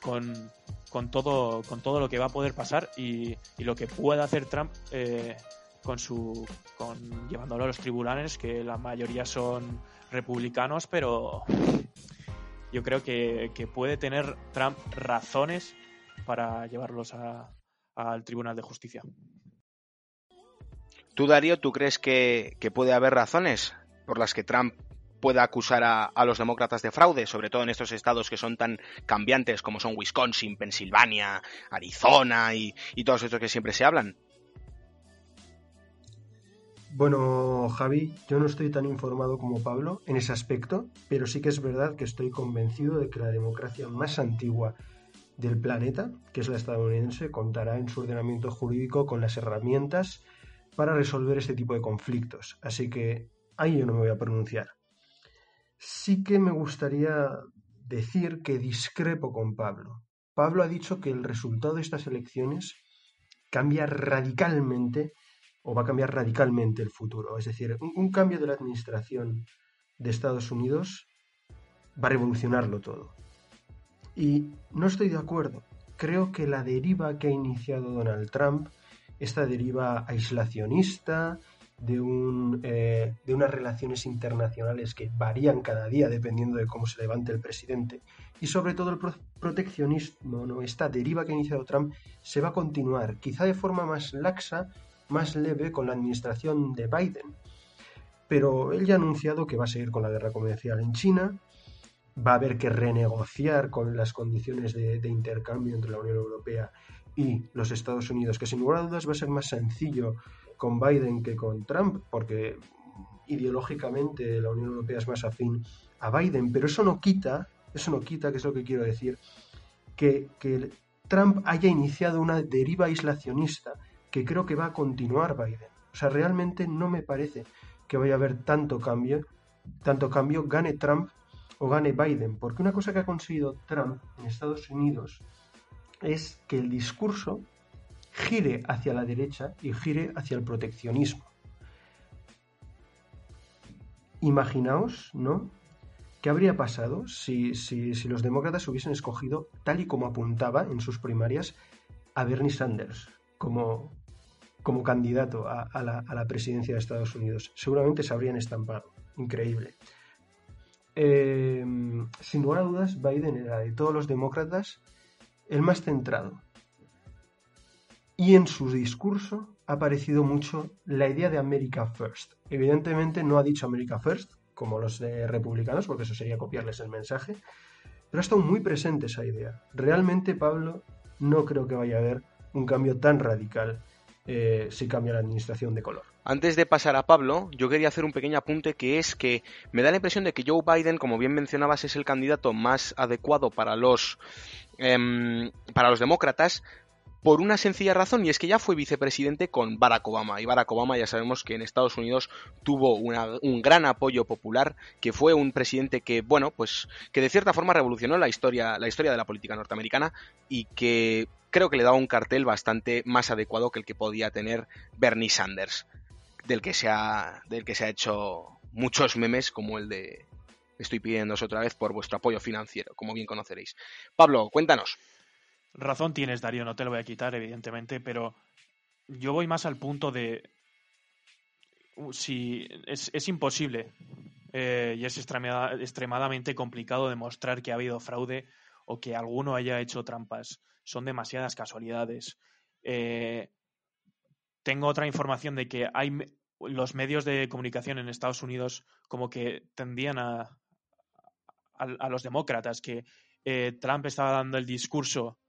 con, con, todo, con todo lo que va a poder pasar y, y lo que pueda hacer Trump eh, con su con llevándolo a los tribunales, que la mayoría son republicanos, pero yo creo que, que puede tener Trump razones para llevarlos al Tribunal de Justicia. ¿Tú, Darío, tú crees que, que puede haber razones por las que Trump pueda acusar a, a, los demócratas de fraude, sobre todo en estos estados que son tan cambiantes como son Wisconsin, Pensilvania, Arizona y, y todos estos que siempre se hablan? Bueno, Javi, yo no estoy tan informado como Pablo en ese aspecto, pero sí que es verdad que estoy convencido de que la democracia más antigua del planeta, que es la estadounidense, contará en su ordenamiento jurídico con las herramientas para resolver este tipo de conflictos. Así que ahí yo no me voy a pronunciar. Sí que me gustaría decir que discrepo con Pablo. Pablo ha dicho que el resultado de estas elecciones cambia radicalmente o va a cambiar radicalmente el futuro. Es decir, un, cambio de la administración de Estados Unidos va a revolucionarlo todo. Y no estoy de acuerdo. Creo que la deriva que ha iniciado Donald Trump, esta deriva aislacionista, de, un, eh, de unas relaciones internacionales que varían cada día dependiendo de cómo se levante el presidente, y sobre todo el pro proteccionismo, ¿no? esta deriva que ha iniciado Trump, se va a continuar, quizá de forma más laxa, más leve con la administración de Biden. Pero él ya ha anunciado que va a seguir con la guerra comercial en China, va a haber que renegociar con las condiciones de, intercambio entre la Unión Europea y los Estados Unidos, que sin lugar a dudas va a ser más sencillo con Biden que con Trump, porque ideológicamente la Unión Europea es más afín a Biden, pero eso no quita, eso no quita, que es lo que quiero decir, que, que Trump haya iniciado una deriva aislacionista que creo que va a continuar Biden. O sea, realmente no me parece que vaya a haber tanto cambio, tanto cambio, gane Trump o gane Biden, porque una cosa que ha conseguido Trump en Estados Unidos es que el discurso gire hacia la derecha y gire hacia el proteccionismo. Imaginaos, ¿no? ¿Qué habría pasado si, si, si, los demócratas hubiesen escogido, tal y como apuntaba en sus primarias, a Bernie Sanders como, como candidato a, la, a la, presidencia de Estados Unidos? Seguramente se habrían estampado. Increíble. Eh, sin lugar a dudas, Biden era de todos los demócratas el más centrado. Y en su discurso ha aparecido mucho la idea de America First. Evidentemente no ha dicho America First, como los republicanos, porque eso sería copiarles el mensaje, pero ha estado muy presente esa idea. Realmente, Pablo, no creo que vaya a haber un cambio tan radical eh, si cambia la administración de color. Antes de pasar a Pablo, yo quería hacer un pequeño apunte que es que me da la impresión de que Joe Biden, como bien mencionabas, es el candidato más adecuado para los eh, para los demócratas, por una sencilla razón y es que ya fue vicepresidente con Barack Obama. Y Barack Obama ya sabemos que en Estados Unidos tuvo una, un gran apoyo popular que fue un presidente que bueno pues que de cierta forma revolucionó la historia la historia de la política norteamericana y que creo que le daba un cartel bastante más adecuado que el que podía tener Bernie Sanders del que se ha del que se ha hecho muchos memes como el de estoy pidiéndoos otra vez por vuestro apoyo financiero como bien conoceréis. Pablo cuéntanos Razón tienes, Darío, no te lo voy a quitar, evidentemente, pero yo voy más al punto de si es, es imposible eh, y es extremada, extremadamente complicado demostrar que ha habido fraude o que alguno haya hecho trampas. Son demasiadas casualidades. Eh, tengo otra información de que hay los medios de comunicación en Estados Unidos como que tendían a, a, a los demócratas que eh, Trump estaba dando el discurso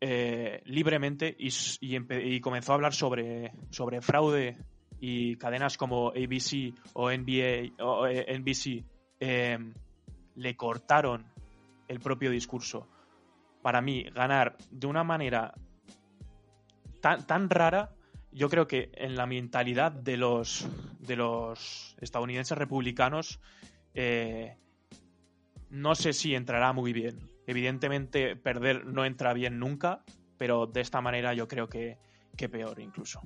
eh, libremente y, comenzó a hablar sobre, sobre fraude y cadenas como ABC o NBA o eh, NBC eh, le cortaron el propio discurso. Para mí, ganar de una manera tan, tan rara, yo creo que en la mentalidad de los, de los estadounidenses republicanos, eh, no sé si entrará muy bien. Evidentemente, perder no entra bien nunca, pero de esta manera yo creo que, que peor incluso.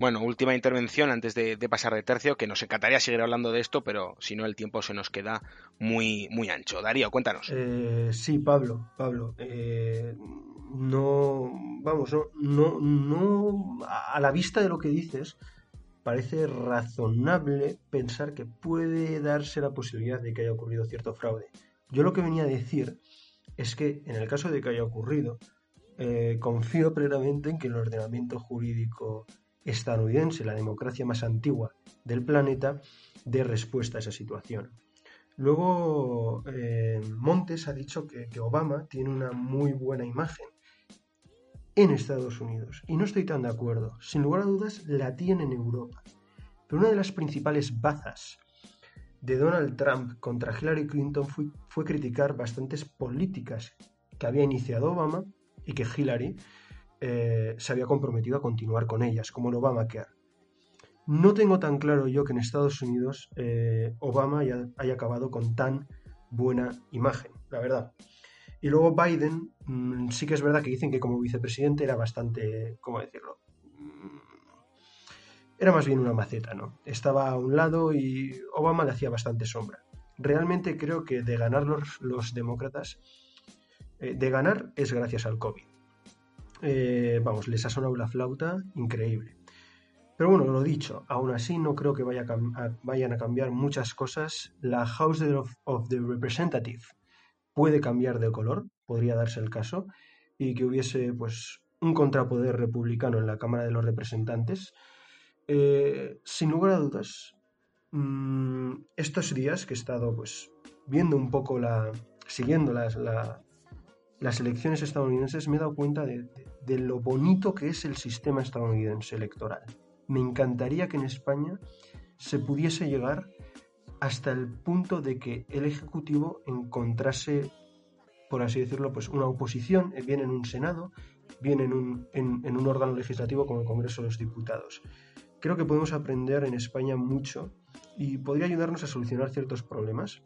Bueno, última intervención antes de, pasar de tercio, que nos encantaría seguir hablando de esto, pero si no el tiempo se nos queda muy, muy ancho. Darío, cuéntanos. Eh, sí, Pablo, Pablo. Eh, no, vamos, no, no, a la vista de lo que dices, parece razonable pensar que puede darse la posibilidad de que haya ocurrido cierto fraude. Yo lo que venía a decir es que en el caso de que haya ocurrido, eh, confío plenamente en que el ordenamiento jurídico estadounidense, la democracia más antigua del planeta, dé respuesta a esa situación. Luego, eh, Montes ha dicho que, Obama tiene una muy buena imagen en Estados Unidos. Y no estoy tan de acuerdo. Sin lugar a dudas, la tiene en Europa. Pero una de las principales bazas de Donald Trump contra Hillary Clinton fue, fue criticar bastantes políticas que había iniciado Obama y que Hillary eh, se había comprometido a continuar con ellas, como el Obamacare. No tengo tan claro yo que en Estados Unidos eh, Obama haya, acabado con tan buena imagen, la verdad. Y luego Biden, mm, sí que es verdad que dicen que como vicepresidente era bastante, ¿cómo decirlo? Era más bien una maceta, ¿no? Estaba a un lado y Obama le hacía bastante sombra. Realmente creo que de ganar los, demócratas, eh, de ganar es gracias al COVID. Eh, vamos, les ha sonado la flauta increíble. Pero bueno, lo dicho, aún así no creo que vaya vayan a cambiar muchas cosas. La House of, the Representative puede cambiar de color, podría darse el caso, y que hubiese pues un contrapoder republicano en la Cámara de los Representantes. Eh, sin lugar a dudas, mm, estos días que he estado pues viendo un poco la, siguiendo la, las elecciones estadounidenses me he dado cuenta de, lo bonito que es el sistema estadounidense electoral. Me encantaría que en España se pudiese llegar hasta el punto de que el Ejecutivo encontrase, por así decirlo, pues una oposición, eh, bien en un Senado, bien en un, en un órgano legislativo como el Congreso de los Diputados. Creo que podemos aprender en España mucho y podría ayudarnos a solucionar ciertos problemas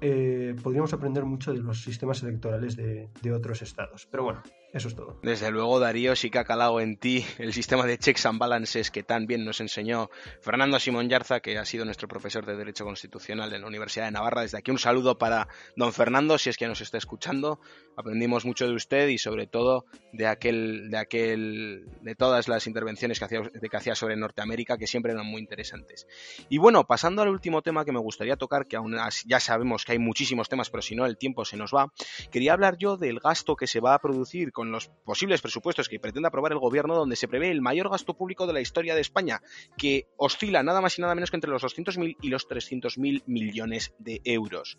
eh, podríamos aprender mucho de los sistemas electorales de, otros estados. Pero bueno, eso es todo. Desde luego, Darío, sí que ha calado en ti el sistema de checks and balances que tan bien nos enseñó Fernando Simón Yarza, que ha sido nuestro profesor de Derecho Constitucional en la Universidad de Navarra. Desde aquí un saludo para don Fernando, si es que nos está escuchando. Aprendimos mucho de usted y sobre todo de aquel, de aquel, de todas las intervenciones que hacía, que hacía sobre Norteamérica, que siempre eran muy interesantes. Y bueno, pasando al último tema que me gustaría tocar, que aún ya sabemos que hay muchísimos temas, pero si no el tiempo se nos va, quería hablar yo del gasto que se va a producir con los posibles presupuestos que pretende aprobar el gobierno, donde se prevé el mayor gasto público de la historia de España, que oscila nada más y nada menos que entre los 200.000 y los 300.000 millones de euros.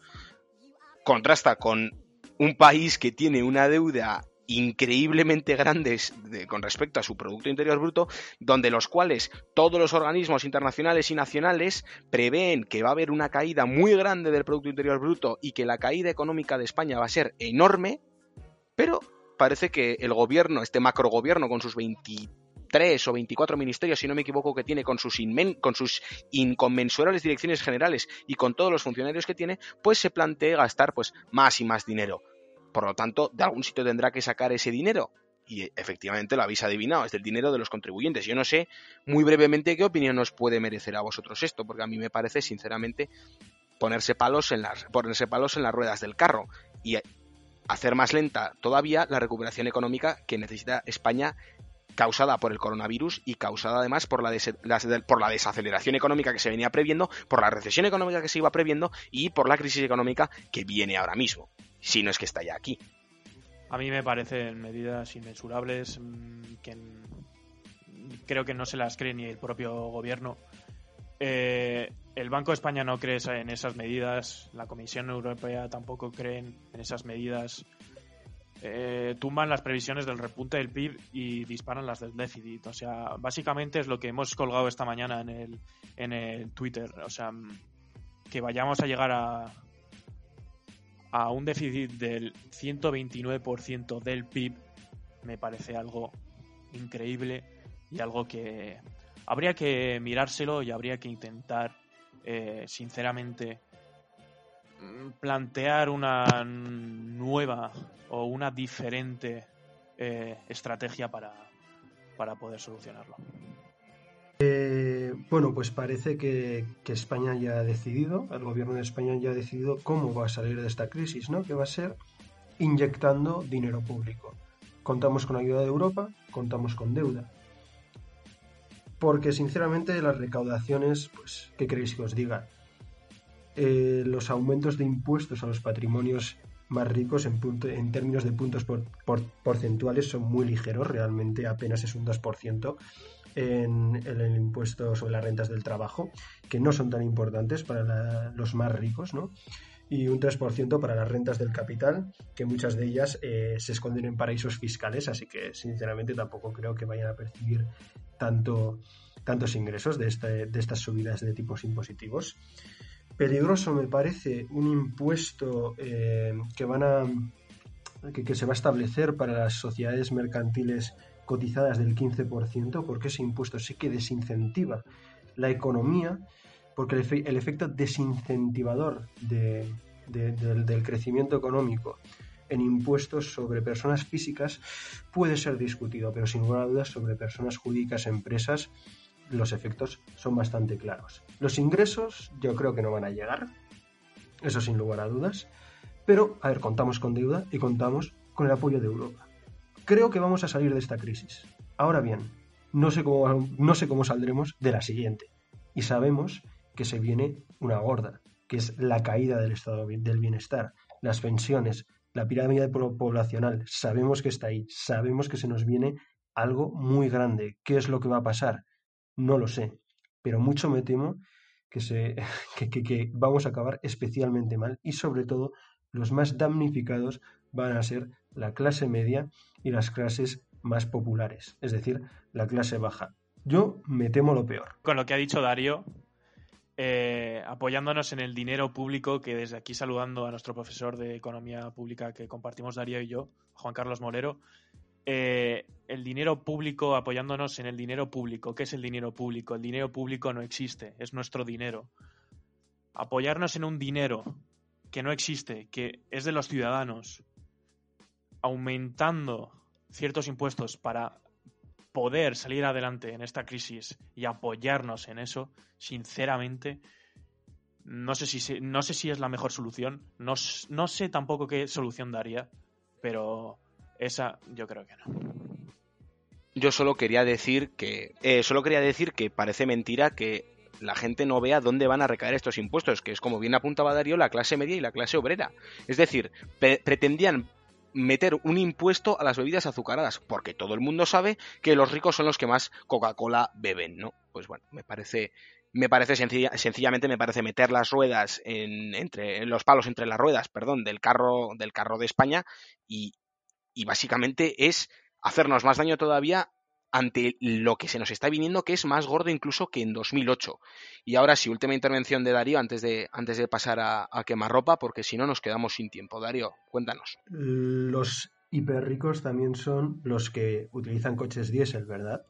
Contrasta con un país que tiene una deuda increíblemente grandes con respecto a su Producto Interior Bruto, donde los cuales todos los organismos internacionales y nacionales prevén que va a haber una caída muy grande del Producto Interior Bruto y que la caída económica de España va a ser enorme, pero parece que el gobierno, este macrogobierno con sus 23 o 24 ministerios, si no me equivoco, que tiene con sus, con sus inconmensurables direcciones generales y con todos los funcionarios que tiene, pues se plantea gastar pues más y más dinero. Por lo tanto, de algún sitio tendrá que sacar ese dinero. Y efectivamente lo habéis adivinado, es del dinero de los contribuyentes. Yo no sé muy brevemente qué opinión os puede merecer a vosotros esto, porque a mí me parece, sinceramente, ponerse palos en las, ponerse palos en las ruedas del carro y hacer más lenta todavía la recuperación económica que necesita España causada por el coronavirus y causada además por la, por la desaceleración económica que se venía previendo, por la recesión económica que se iba previendo y por la crisis económica que viene ahora mismo si no es que está ya aquí. A mí me parecen medidas inmensurables mm, que creo que no se las cree ni el propio gobierno. Eh, el Banco de España no cree en esas medidas, la Comisión Europea tampoco cree en esas medidas. Eh, tumban las previsiones del repunte del PIB y disparan las del déficit. O sea, básicamente es lo que hemos colgado esta mañana en el, en el Twitter. O sea, que vayamos a llegar a, a un déficit del 129% del PIB me parece algo increíble y algo que habría que mirárselo y habría que intentar eh, sinceramente plantear una nueva o una diferente eh, estrategia para, para poder solucionarlo. Eh, bueno, pues parece que, que, España ya ha decidido, el gobierno de España ya ha decidido cómo va a salir de esta crisis, ¿no? Que va a ser inyectando dinero público. Contamos con ayuda de Europa, contamos con deuda. Porque sinceramente las recaudaciones, pues, ¿qué queréis que os diga? Eh, los aumentos de impuestos a los patrimonios más ricos en, términos de puntos por, por, porcentuales son muy ligeros, realmente apenas es un 2% en, en, el impuesto sobre las rentas del trabajo, que no son tan importantes para los más ricos, ¿no? Y un 3% para las rentas del capital, que muchas de ellas eh, se esconden en paraísos fiscales, así que sinceramente tampoco creo que vayan a percibir tanto, tantos ingresos de, este, de estas subidas de tipos impositivos. Peligroso me parece un impuesto eh, que van a que, que, se va a establecer para las sociedades mercantiles cotizadas del 15%, porque ese impuesto sí que desincentiva la economía porque el, efe el efecto desincentivador de, de, de, del crecimiento económico en impuestos sobre personas físicas puede ser discutido, pero sin lugar a dudas sobre personas jurídicas, empresas, los efectos son bastante claros. Los ingresos yo creo que no van a llegar, eso sin lugar a dudas, pero, a ver, contamos con deuda y contamos con el apoyo de Europa. Creo que vamos a salir de esta crisis. Ahora bien, no sé cómo, no sé cómo saldremos de la siguiente. Y sabemos que se viene una gorda, que es la caída del estado del bienestar, las pensiones, la pirámide poblacional. Sabemos que está ahí, sabemos que se nos viene algo muy grande. ¿Qué es lo que va a pasar? No lo sé, pero mucho me temo que, se, que, que, que vamos a acabar especialmente mal y sobre todo los más damnificados van a ser la clase media y las clases más populares, es decir, la clase baja. Yo me temo lo peor. Con lo que ha dicho Dario, eh, apoyándonos en el dinero público, que desde aquí saludando a nuestro profesor de Economía Pública que compartimos Darío y yo, Juan Carlos Molero, eh, el dinero público, apoyándonos en el dinero público. ¿Qué es el dinero público? El dinero público no existe, es nuestro dinero. Apoyarnos en un dinero que no existe, que es de los ciudadanos, aumentando ciertos impuestos para poder salir adelante en esta crisis y apoyarnos en eso, sinceramente, no sé si, no sé si es la mejor solución. No, no sé tampoco qué solución daría, pero esa yo creo que no. Yo solo quería decir que eh, solo quería decir que parece mentira que la gente no vea dónde van a recaer estos impuestos, que es como bien apuntaba Darío, la clase media y la clase obrera. Es decir, pre pretendían meter un impuesto a las bebidas azucaradas, porque todo el mundo sabe que los ricos son los que más Coca-Cola beben, ¿no? Pues bueno, me parece me parece sencilla, sencillamente me parece meter las ruedas en, entre en los palos entre las ruedas, perdón, del carro del carro de España y, y básicamente es hacernos más daño todavía ante lo que se nos está viniendo, que es más gordo incluso que en 2008. Y ahora sí, última intervención de Darío antes de, antes de pasar a, a quemarropa, porque si no nos quedamos sin tiempo. Darío, cuéntanos. Los hiperricos también son los que utilizan coches diésel, ¿verdad?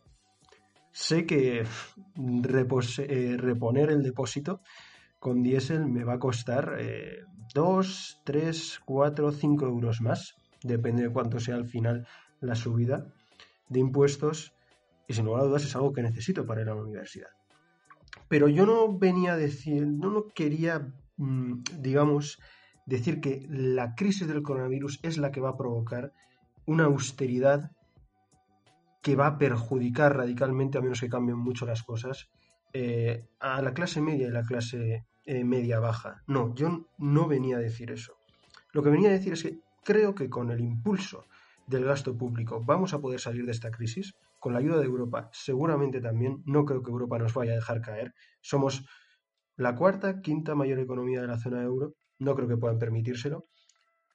Sé que eh, reponer el depósito con diésel me va a costar 2, 3, 4, 5 euros más, depende de cuánto sea al final la subida de impuestos y sin lugar a dudas es algo que necesito para ir a la universidad. Pero yo no venía a decir, no, no quería, mmm, digamos, decir que la crisis del coronavirus es la que va a provocar una austeridad que va a perjudicar radicalmente, a menos que cambien mucho las cosas, eh, a la clase media y la clase eh, media baja. No, yo no venía a decir eso. Lo que venía a decir es que creo que con el impulso del gasto público vamos a poder salir de esta crisis. Con la ayuda de Europa seguramente también. No creo que Europa nos vaya a dejar caer. Somos la cuarta, quinta mayor economía de la zona euro. No creo que puedan permitírselo.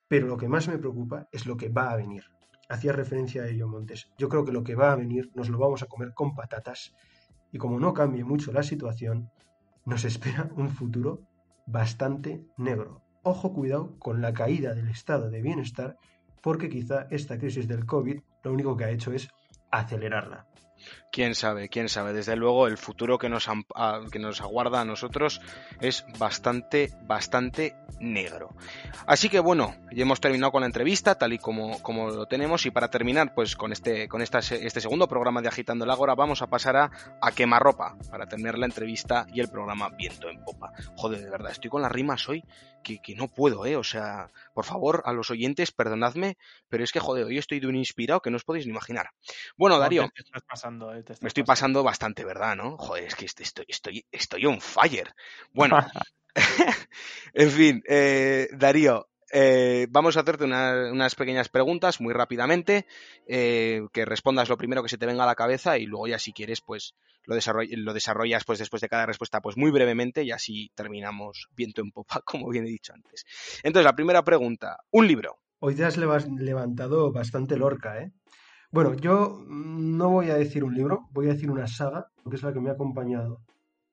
Pero lo que más me preocupa es lo que va a venir. Hacía referencia a ello Montes. Yo creo que lo que va a venir nos lo vamos a comer con patatas. Y como no cambie mucho la situación, nos espera un futuro bastante negro. Ojo cuidado con la caída del estado de bienestar porque quizá esta crisis del COVID lo único que ha hecho es acelerarla. Quién sabe, quién sabe. Desde luego, el futuro que nos, que nos aguarda a nosotros es bastante, bastante negro. Así que bueno, ya hemos terminado con la entrevista, tal y como, como lo tenemos. Y para terminar, pues con este, con esta, este segundo programa de Agitando el Ágora, vamos a pasar a, a quemarropa para terminar la entrevista y el programa viento en popa. Joder, de verdad, estoy con las rimas hoy que, que no puedo, ¿eh? O sea, por favor, a los oyentes, perdonadme, pero es que, joder, hoy estoy de un inspirado que no os podéis ni imaginar. Bueno, Darío. Te estás pasando, eh, te estás Me estoy pasando bastante, ¿verdad? ¿No? Joder, es que estoy, estoy, estoy on fire. Bueno, en fin, eh, Darío, eh, vamos a hacerte una- unas pequeñas preguntas muy rápidamente, eh, que respondas lo primero que se te venga a la cabeza y luego ya si quieres, pues lo, desarroll- lo desarrollas pues después de cada respuesta pues muy brevemente y así terminamos viento en popa, como bien he dicho antes. Entonces, la primera pregunta, un libro. Hoy te has leva- levantado bastante lorca, ¿eh? Bueno, yo no voy a decir un libro, voy a decir una saga, porque es la que me ha acompañado.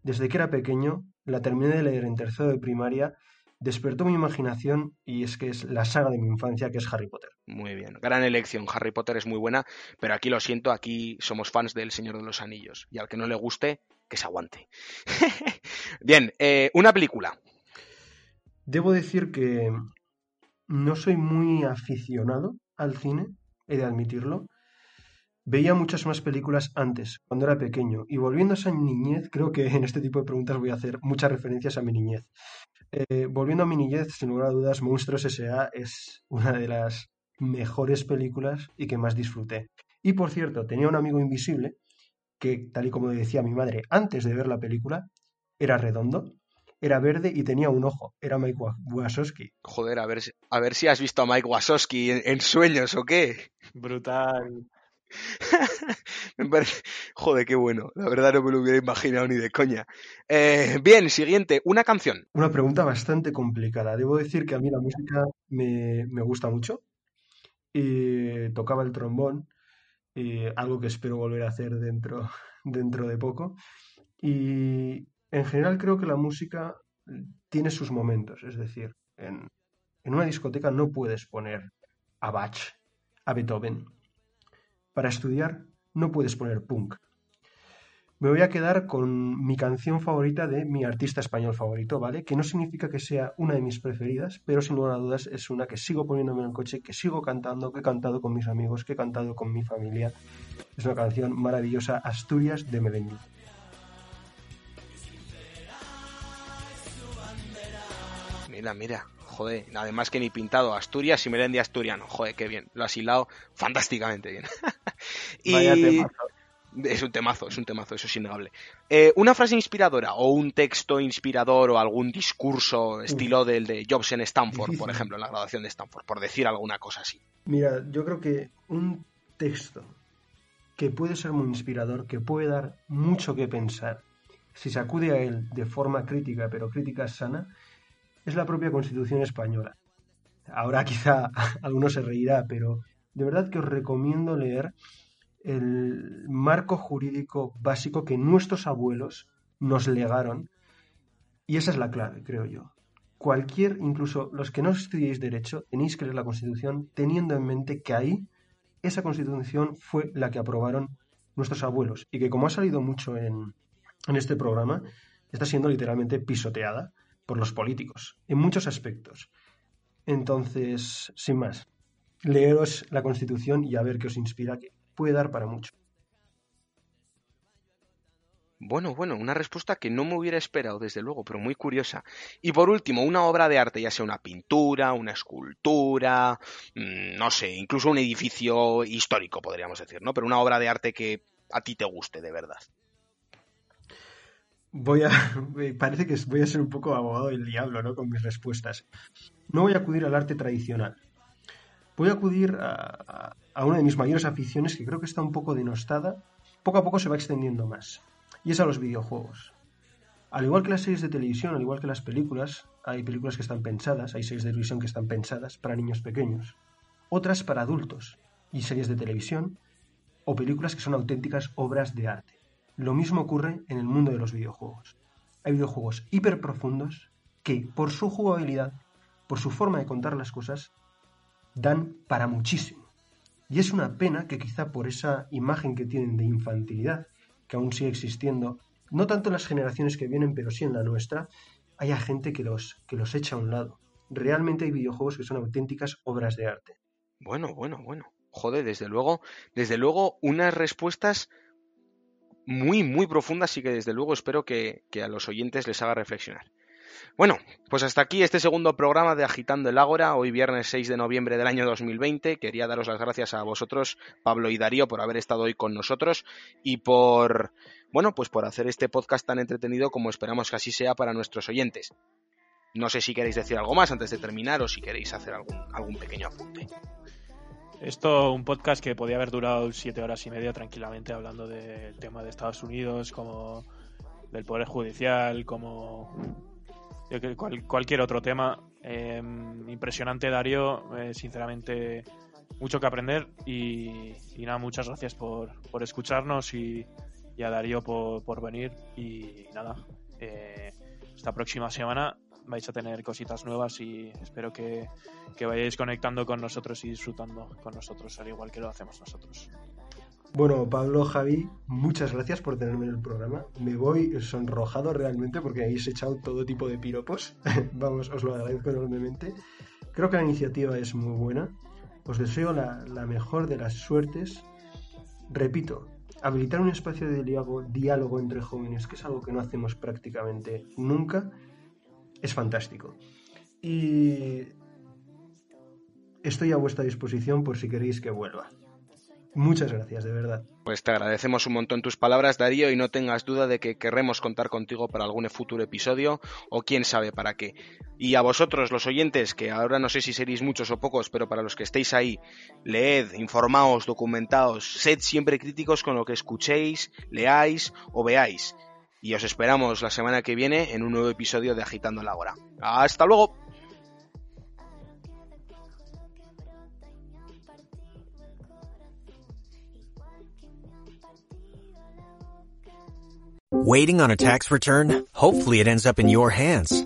Desde que era pequeño, la terminé de leer en tercero de primaria, despertó mi imaginación y es que es la saga de mi infancia, que es Harry Potter. Muy bien, gran elección. Harry Potter es muy buena, pero aquí lo siento, aquí somos fans del Señor de los Anillos. Y al que no le guste, que se aguante. bien, eh, una película. Debo decir que no soy muy aficionado al cine, he de admitirlo. Veía muchas más películas antes, cuando era pequeño, y volviendo a esa niñez, creo que en este tipo de preguntas voy a hacer muchas referencias a mi niñez. Eh, volviendo a mi niñez, sin lugar a dudas, Monstruos S.A. es una de las mejores películas y que más disfruté. Y por cierto, tenía un amigo invisible que, tal y como decía mi madre antes de ver la película, era redondo, era verde y tenía un ojo. Era Mike Wa- Wazowski. Joder, a ver, si- a ver si has visto a Mike Wazowski en, en sueños o qué. Brutal. Me parece- Joder, qué bueno. La verdad no me lo hubiera imaginado ni de coña. Eh, bien, siguiente, una canción. Una pregunta bastante complicada. Debo decir que a mí la música me, me gusta mucho. Tocaba el trombón, algo que espero volver a hacer dentro, dentro de poco. Y en general creo que la música tiene sus momentos. Es decir, en, en una discoteca no puedes poner a Bach, a Beethoven. Para estudiar no puedes poner punk. Me voy a quedar con mi canción favorita de mi artista español favorito, ¿vale? Que no significa que sea una de mis preferidas, pero sin lugar a dudas es una que sigo poniéndome en el coche, que sigo cantando, que he cantado con mis amigos, que he cantado con mi familia. Es una canción maravillosa, Asturias de Melendi. Mira, mira. Joder, además que ni pintado Asturias y Melendi asturiano. Joder, qué bien. Lo has hilado fantásticamente bien. y... Vaya temazo. Es un temazo, es un temazo, eso es innegable. Eh, una frase inspiradora o un texto inspirador o algún discurso estilo del de Jobs en Stanford, por ejemplo, en la graduación de Stanford, por decir alguna cosa así. Mira, yo creo que un texto que puede ser muy inspirador, que puede dar mucho que pensar, si se acude a él de forma crítica, pero crítica sana, es la propia Constitución española. Ahora quizá alguno se reirá, pero de verdad que os recomiendo leer el marco jurídico básico que nuestros abuelos nos legaron. Y esa es la clave, creo yo. Cualquier, incluso los que no estudiéis derecho, tenéis que leer la Constitución teniendo en mente que ahí esa Constitución fue la que aprobaron nuestros abuelos y que como ha salido mucho en, en este programa, está siendo literalmente pisoteada por los políticos en muchos aspectos. Entonces, sin más, leeros la Constitución y a ver qué os inspira, que puede dar para mucho. Bueno, bueno, una respuesta que no me hubiera esperado, desde luego, pero muy curiosa. Y por último, una obra de arte, ya sea una pintura, una escultura, mm, no sé, incluso un edificio histórico, podríamos decir, ¿no? Pero una obra de arte que a ti te guste, de verdad. Voy a. Parece que voy a ser un poco abogado del diablo, ¿no? Con mis respuestas. No voy a acudir al arte tradicional. Voy a acudir a, a- una de mis mayores aficiones que creo que está un poco denostada. Poco a poco se va extendiendo más. Y es a los videojuegos. Al igual que las series de televisión, al igual que las películas, hay películas que están pensadas, hay series de televisión que están pensadas para niños pequeños. Otras para adultos. Y series de televisión o películas que son auténticas obras de arte. Lo mismo ocurre en el mundo de los videojuegos. Hay videojuegos hiper profundos que, por su jugabilidad, por su forma de contar las cosas, dan para muchísimo. Y es una pena que quizá por esa imagen que tienen de infantilidad, que aún sigue existiendo, no tanto en las generaciones que vienen, pero sí en la nuestra, haya gente que los, que los echa a un lado. Realmente hay videojuegos que son auténticas obras de arte. Bueno, bueno, bueno. Joder, desde luego, desde luego, unas respuestas muy, muy profundas y que desde luego espero que, que a los oyentes les haga reflexionar. Bueno, pues hasta aquí este segundo programa de Agitando el Ágora, hoy viernes 6 de noviembre del año 2020. Quería daros las gracias a vosotros, Pablo y Darío, por haber estado hoy con nosotros y por, bueno, pues por hacer este podcast tan entretenido como esperamos que así sea para nuestros oyentes. No sé si queréis decir algo más antes de terminar o si queréis hacer algún, algún pequeño apunte. Esto, un podcast que podía haber durado siete horas y media tranquilamente hablando del tema de Estados Unidos, como del Poder Judicial, como cual, cualquier otro tema. Eh, impresionante, Darío. Eh, sinceramente, mucho que aprender. Y, y nada, muchas gracias por, por escucharnos y, y, a Darío por, por venir. Y nada, eh, esta próxima semana vais a tener cositas nuevas y espero que, que vayáis conectando con nosotros y disfrutando con nosotros, al igual que lo hacemos nosotros. Bueno, Pablo, Javi, muchas gracias por tenerme en el programa. Me voy sonrojado realmente porque habéis echado todo tipo de piropos. Vamos, os lo agradezco enormemente. Creo que la iniciativa es muy buena. Os deseo la, la mejor de las suertes. Repito, habilitar un espacio de diálogo, diálogo entre jóvenes, que es algo que no hacemos prácticamente nunca, es fantástico. Y estoy a vuestra disposición por si queréis que vuelva. Muchas gracias, de verdad. Pues te agradecemos un montón tus palabras, Darío, y no tengas duda de que querremos contar contigo para algún futuro episodio o quién sabe para qué. Y a vosotros, los oyentes, que ahora no sé si seréis muchos o pocos, pero para los que estéis ahí, leed, informaos, documentaos, sed siempre críticos con lo que escuchéis, leáis o veáis. Y os esperamos la semana que viene en un nuevo episodio de Agitando la Hora. ¡Hasta luego! Waiting on a tax return? Hopefully it ends up in your hands.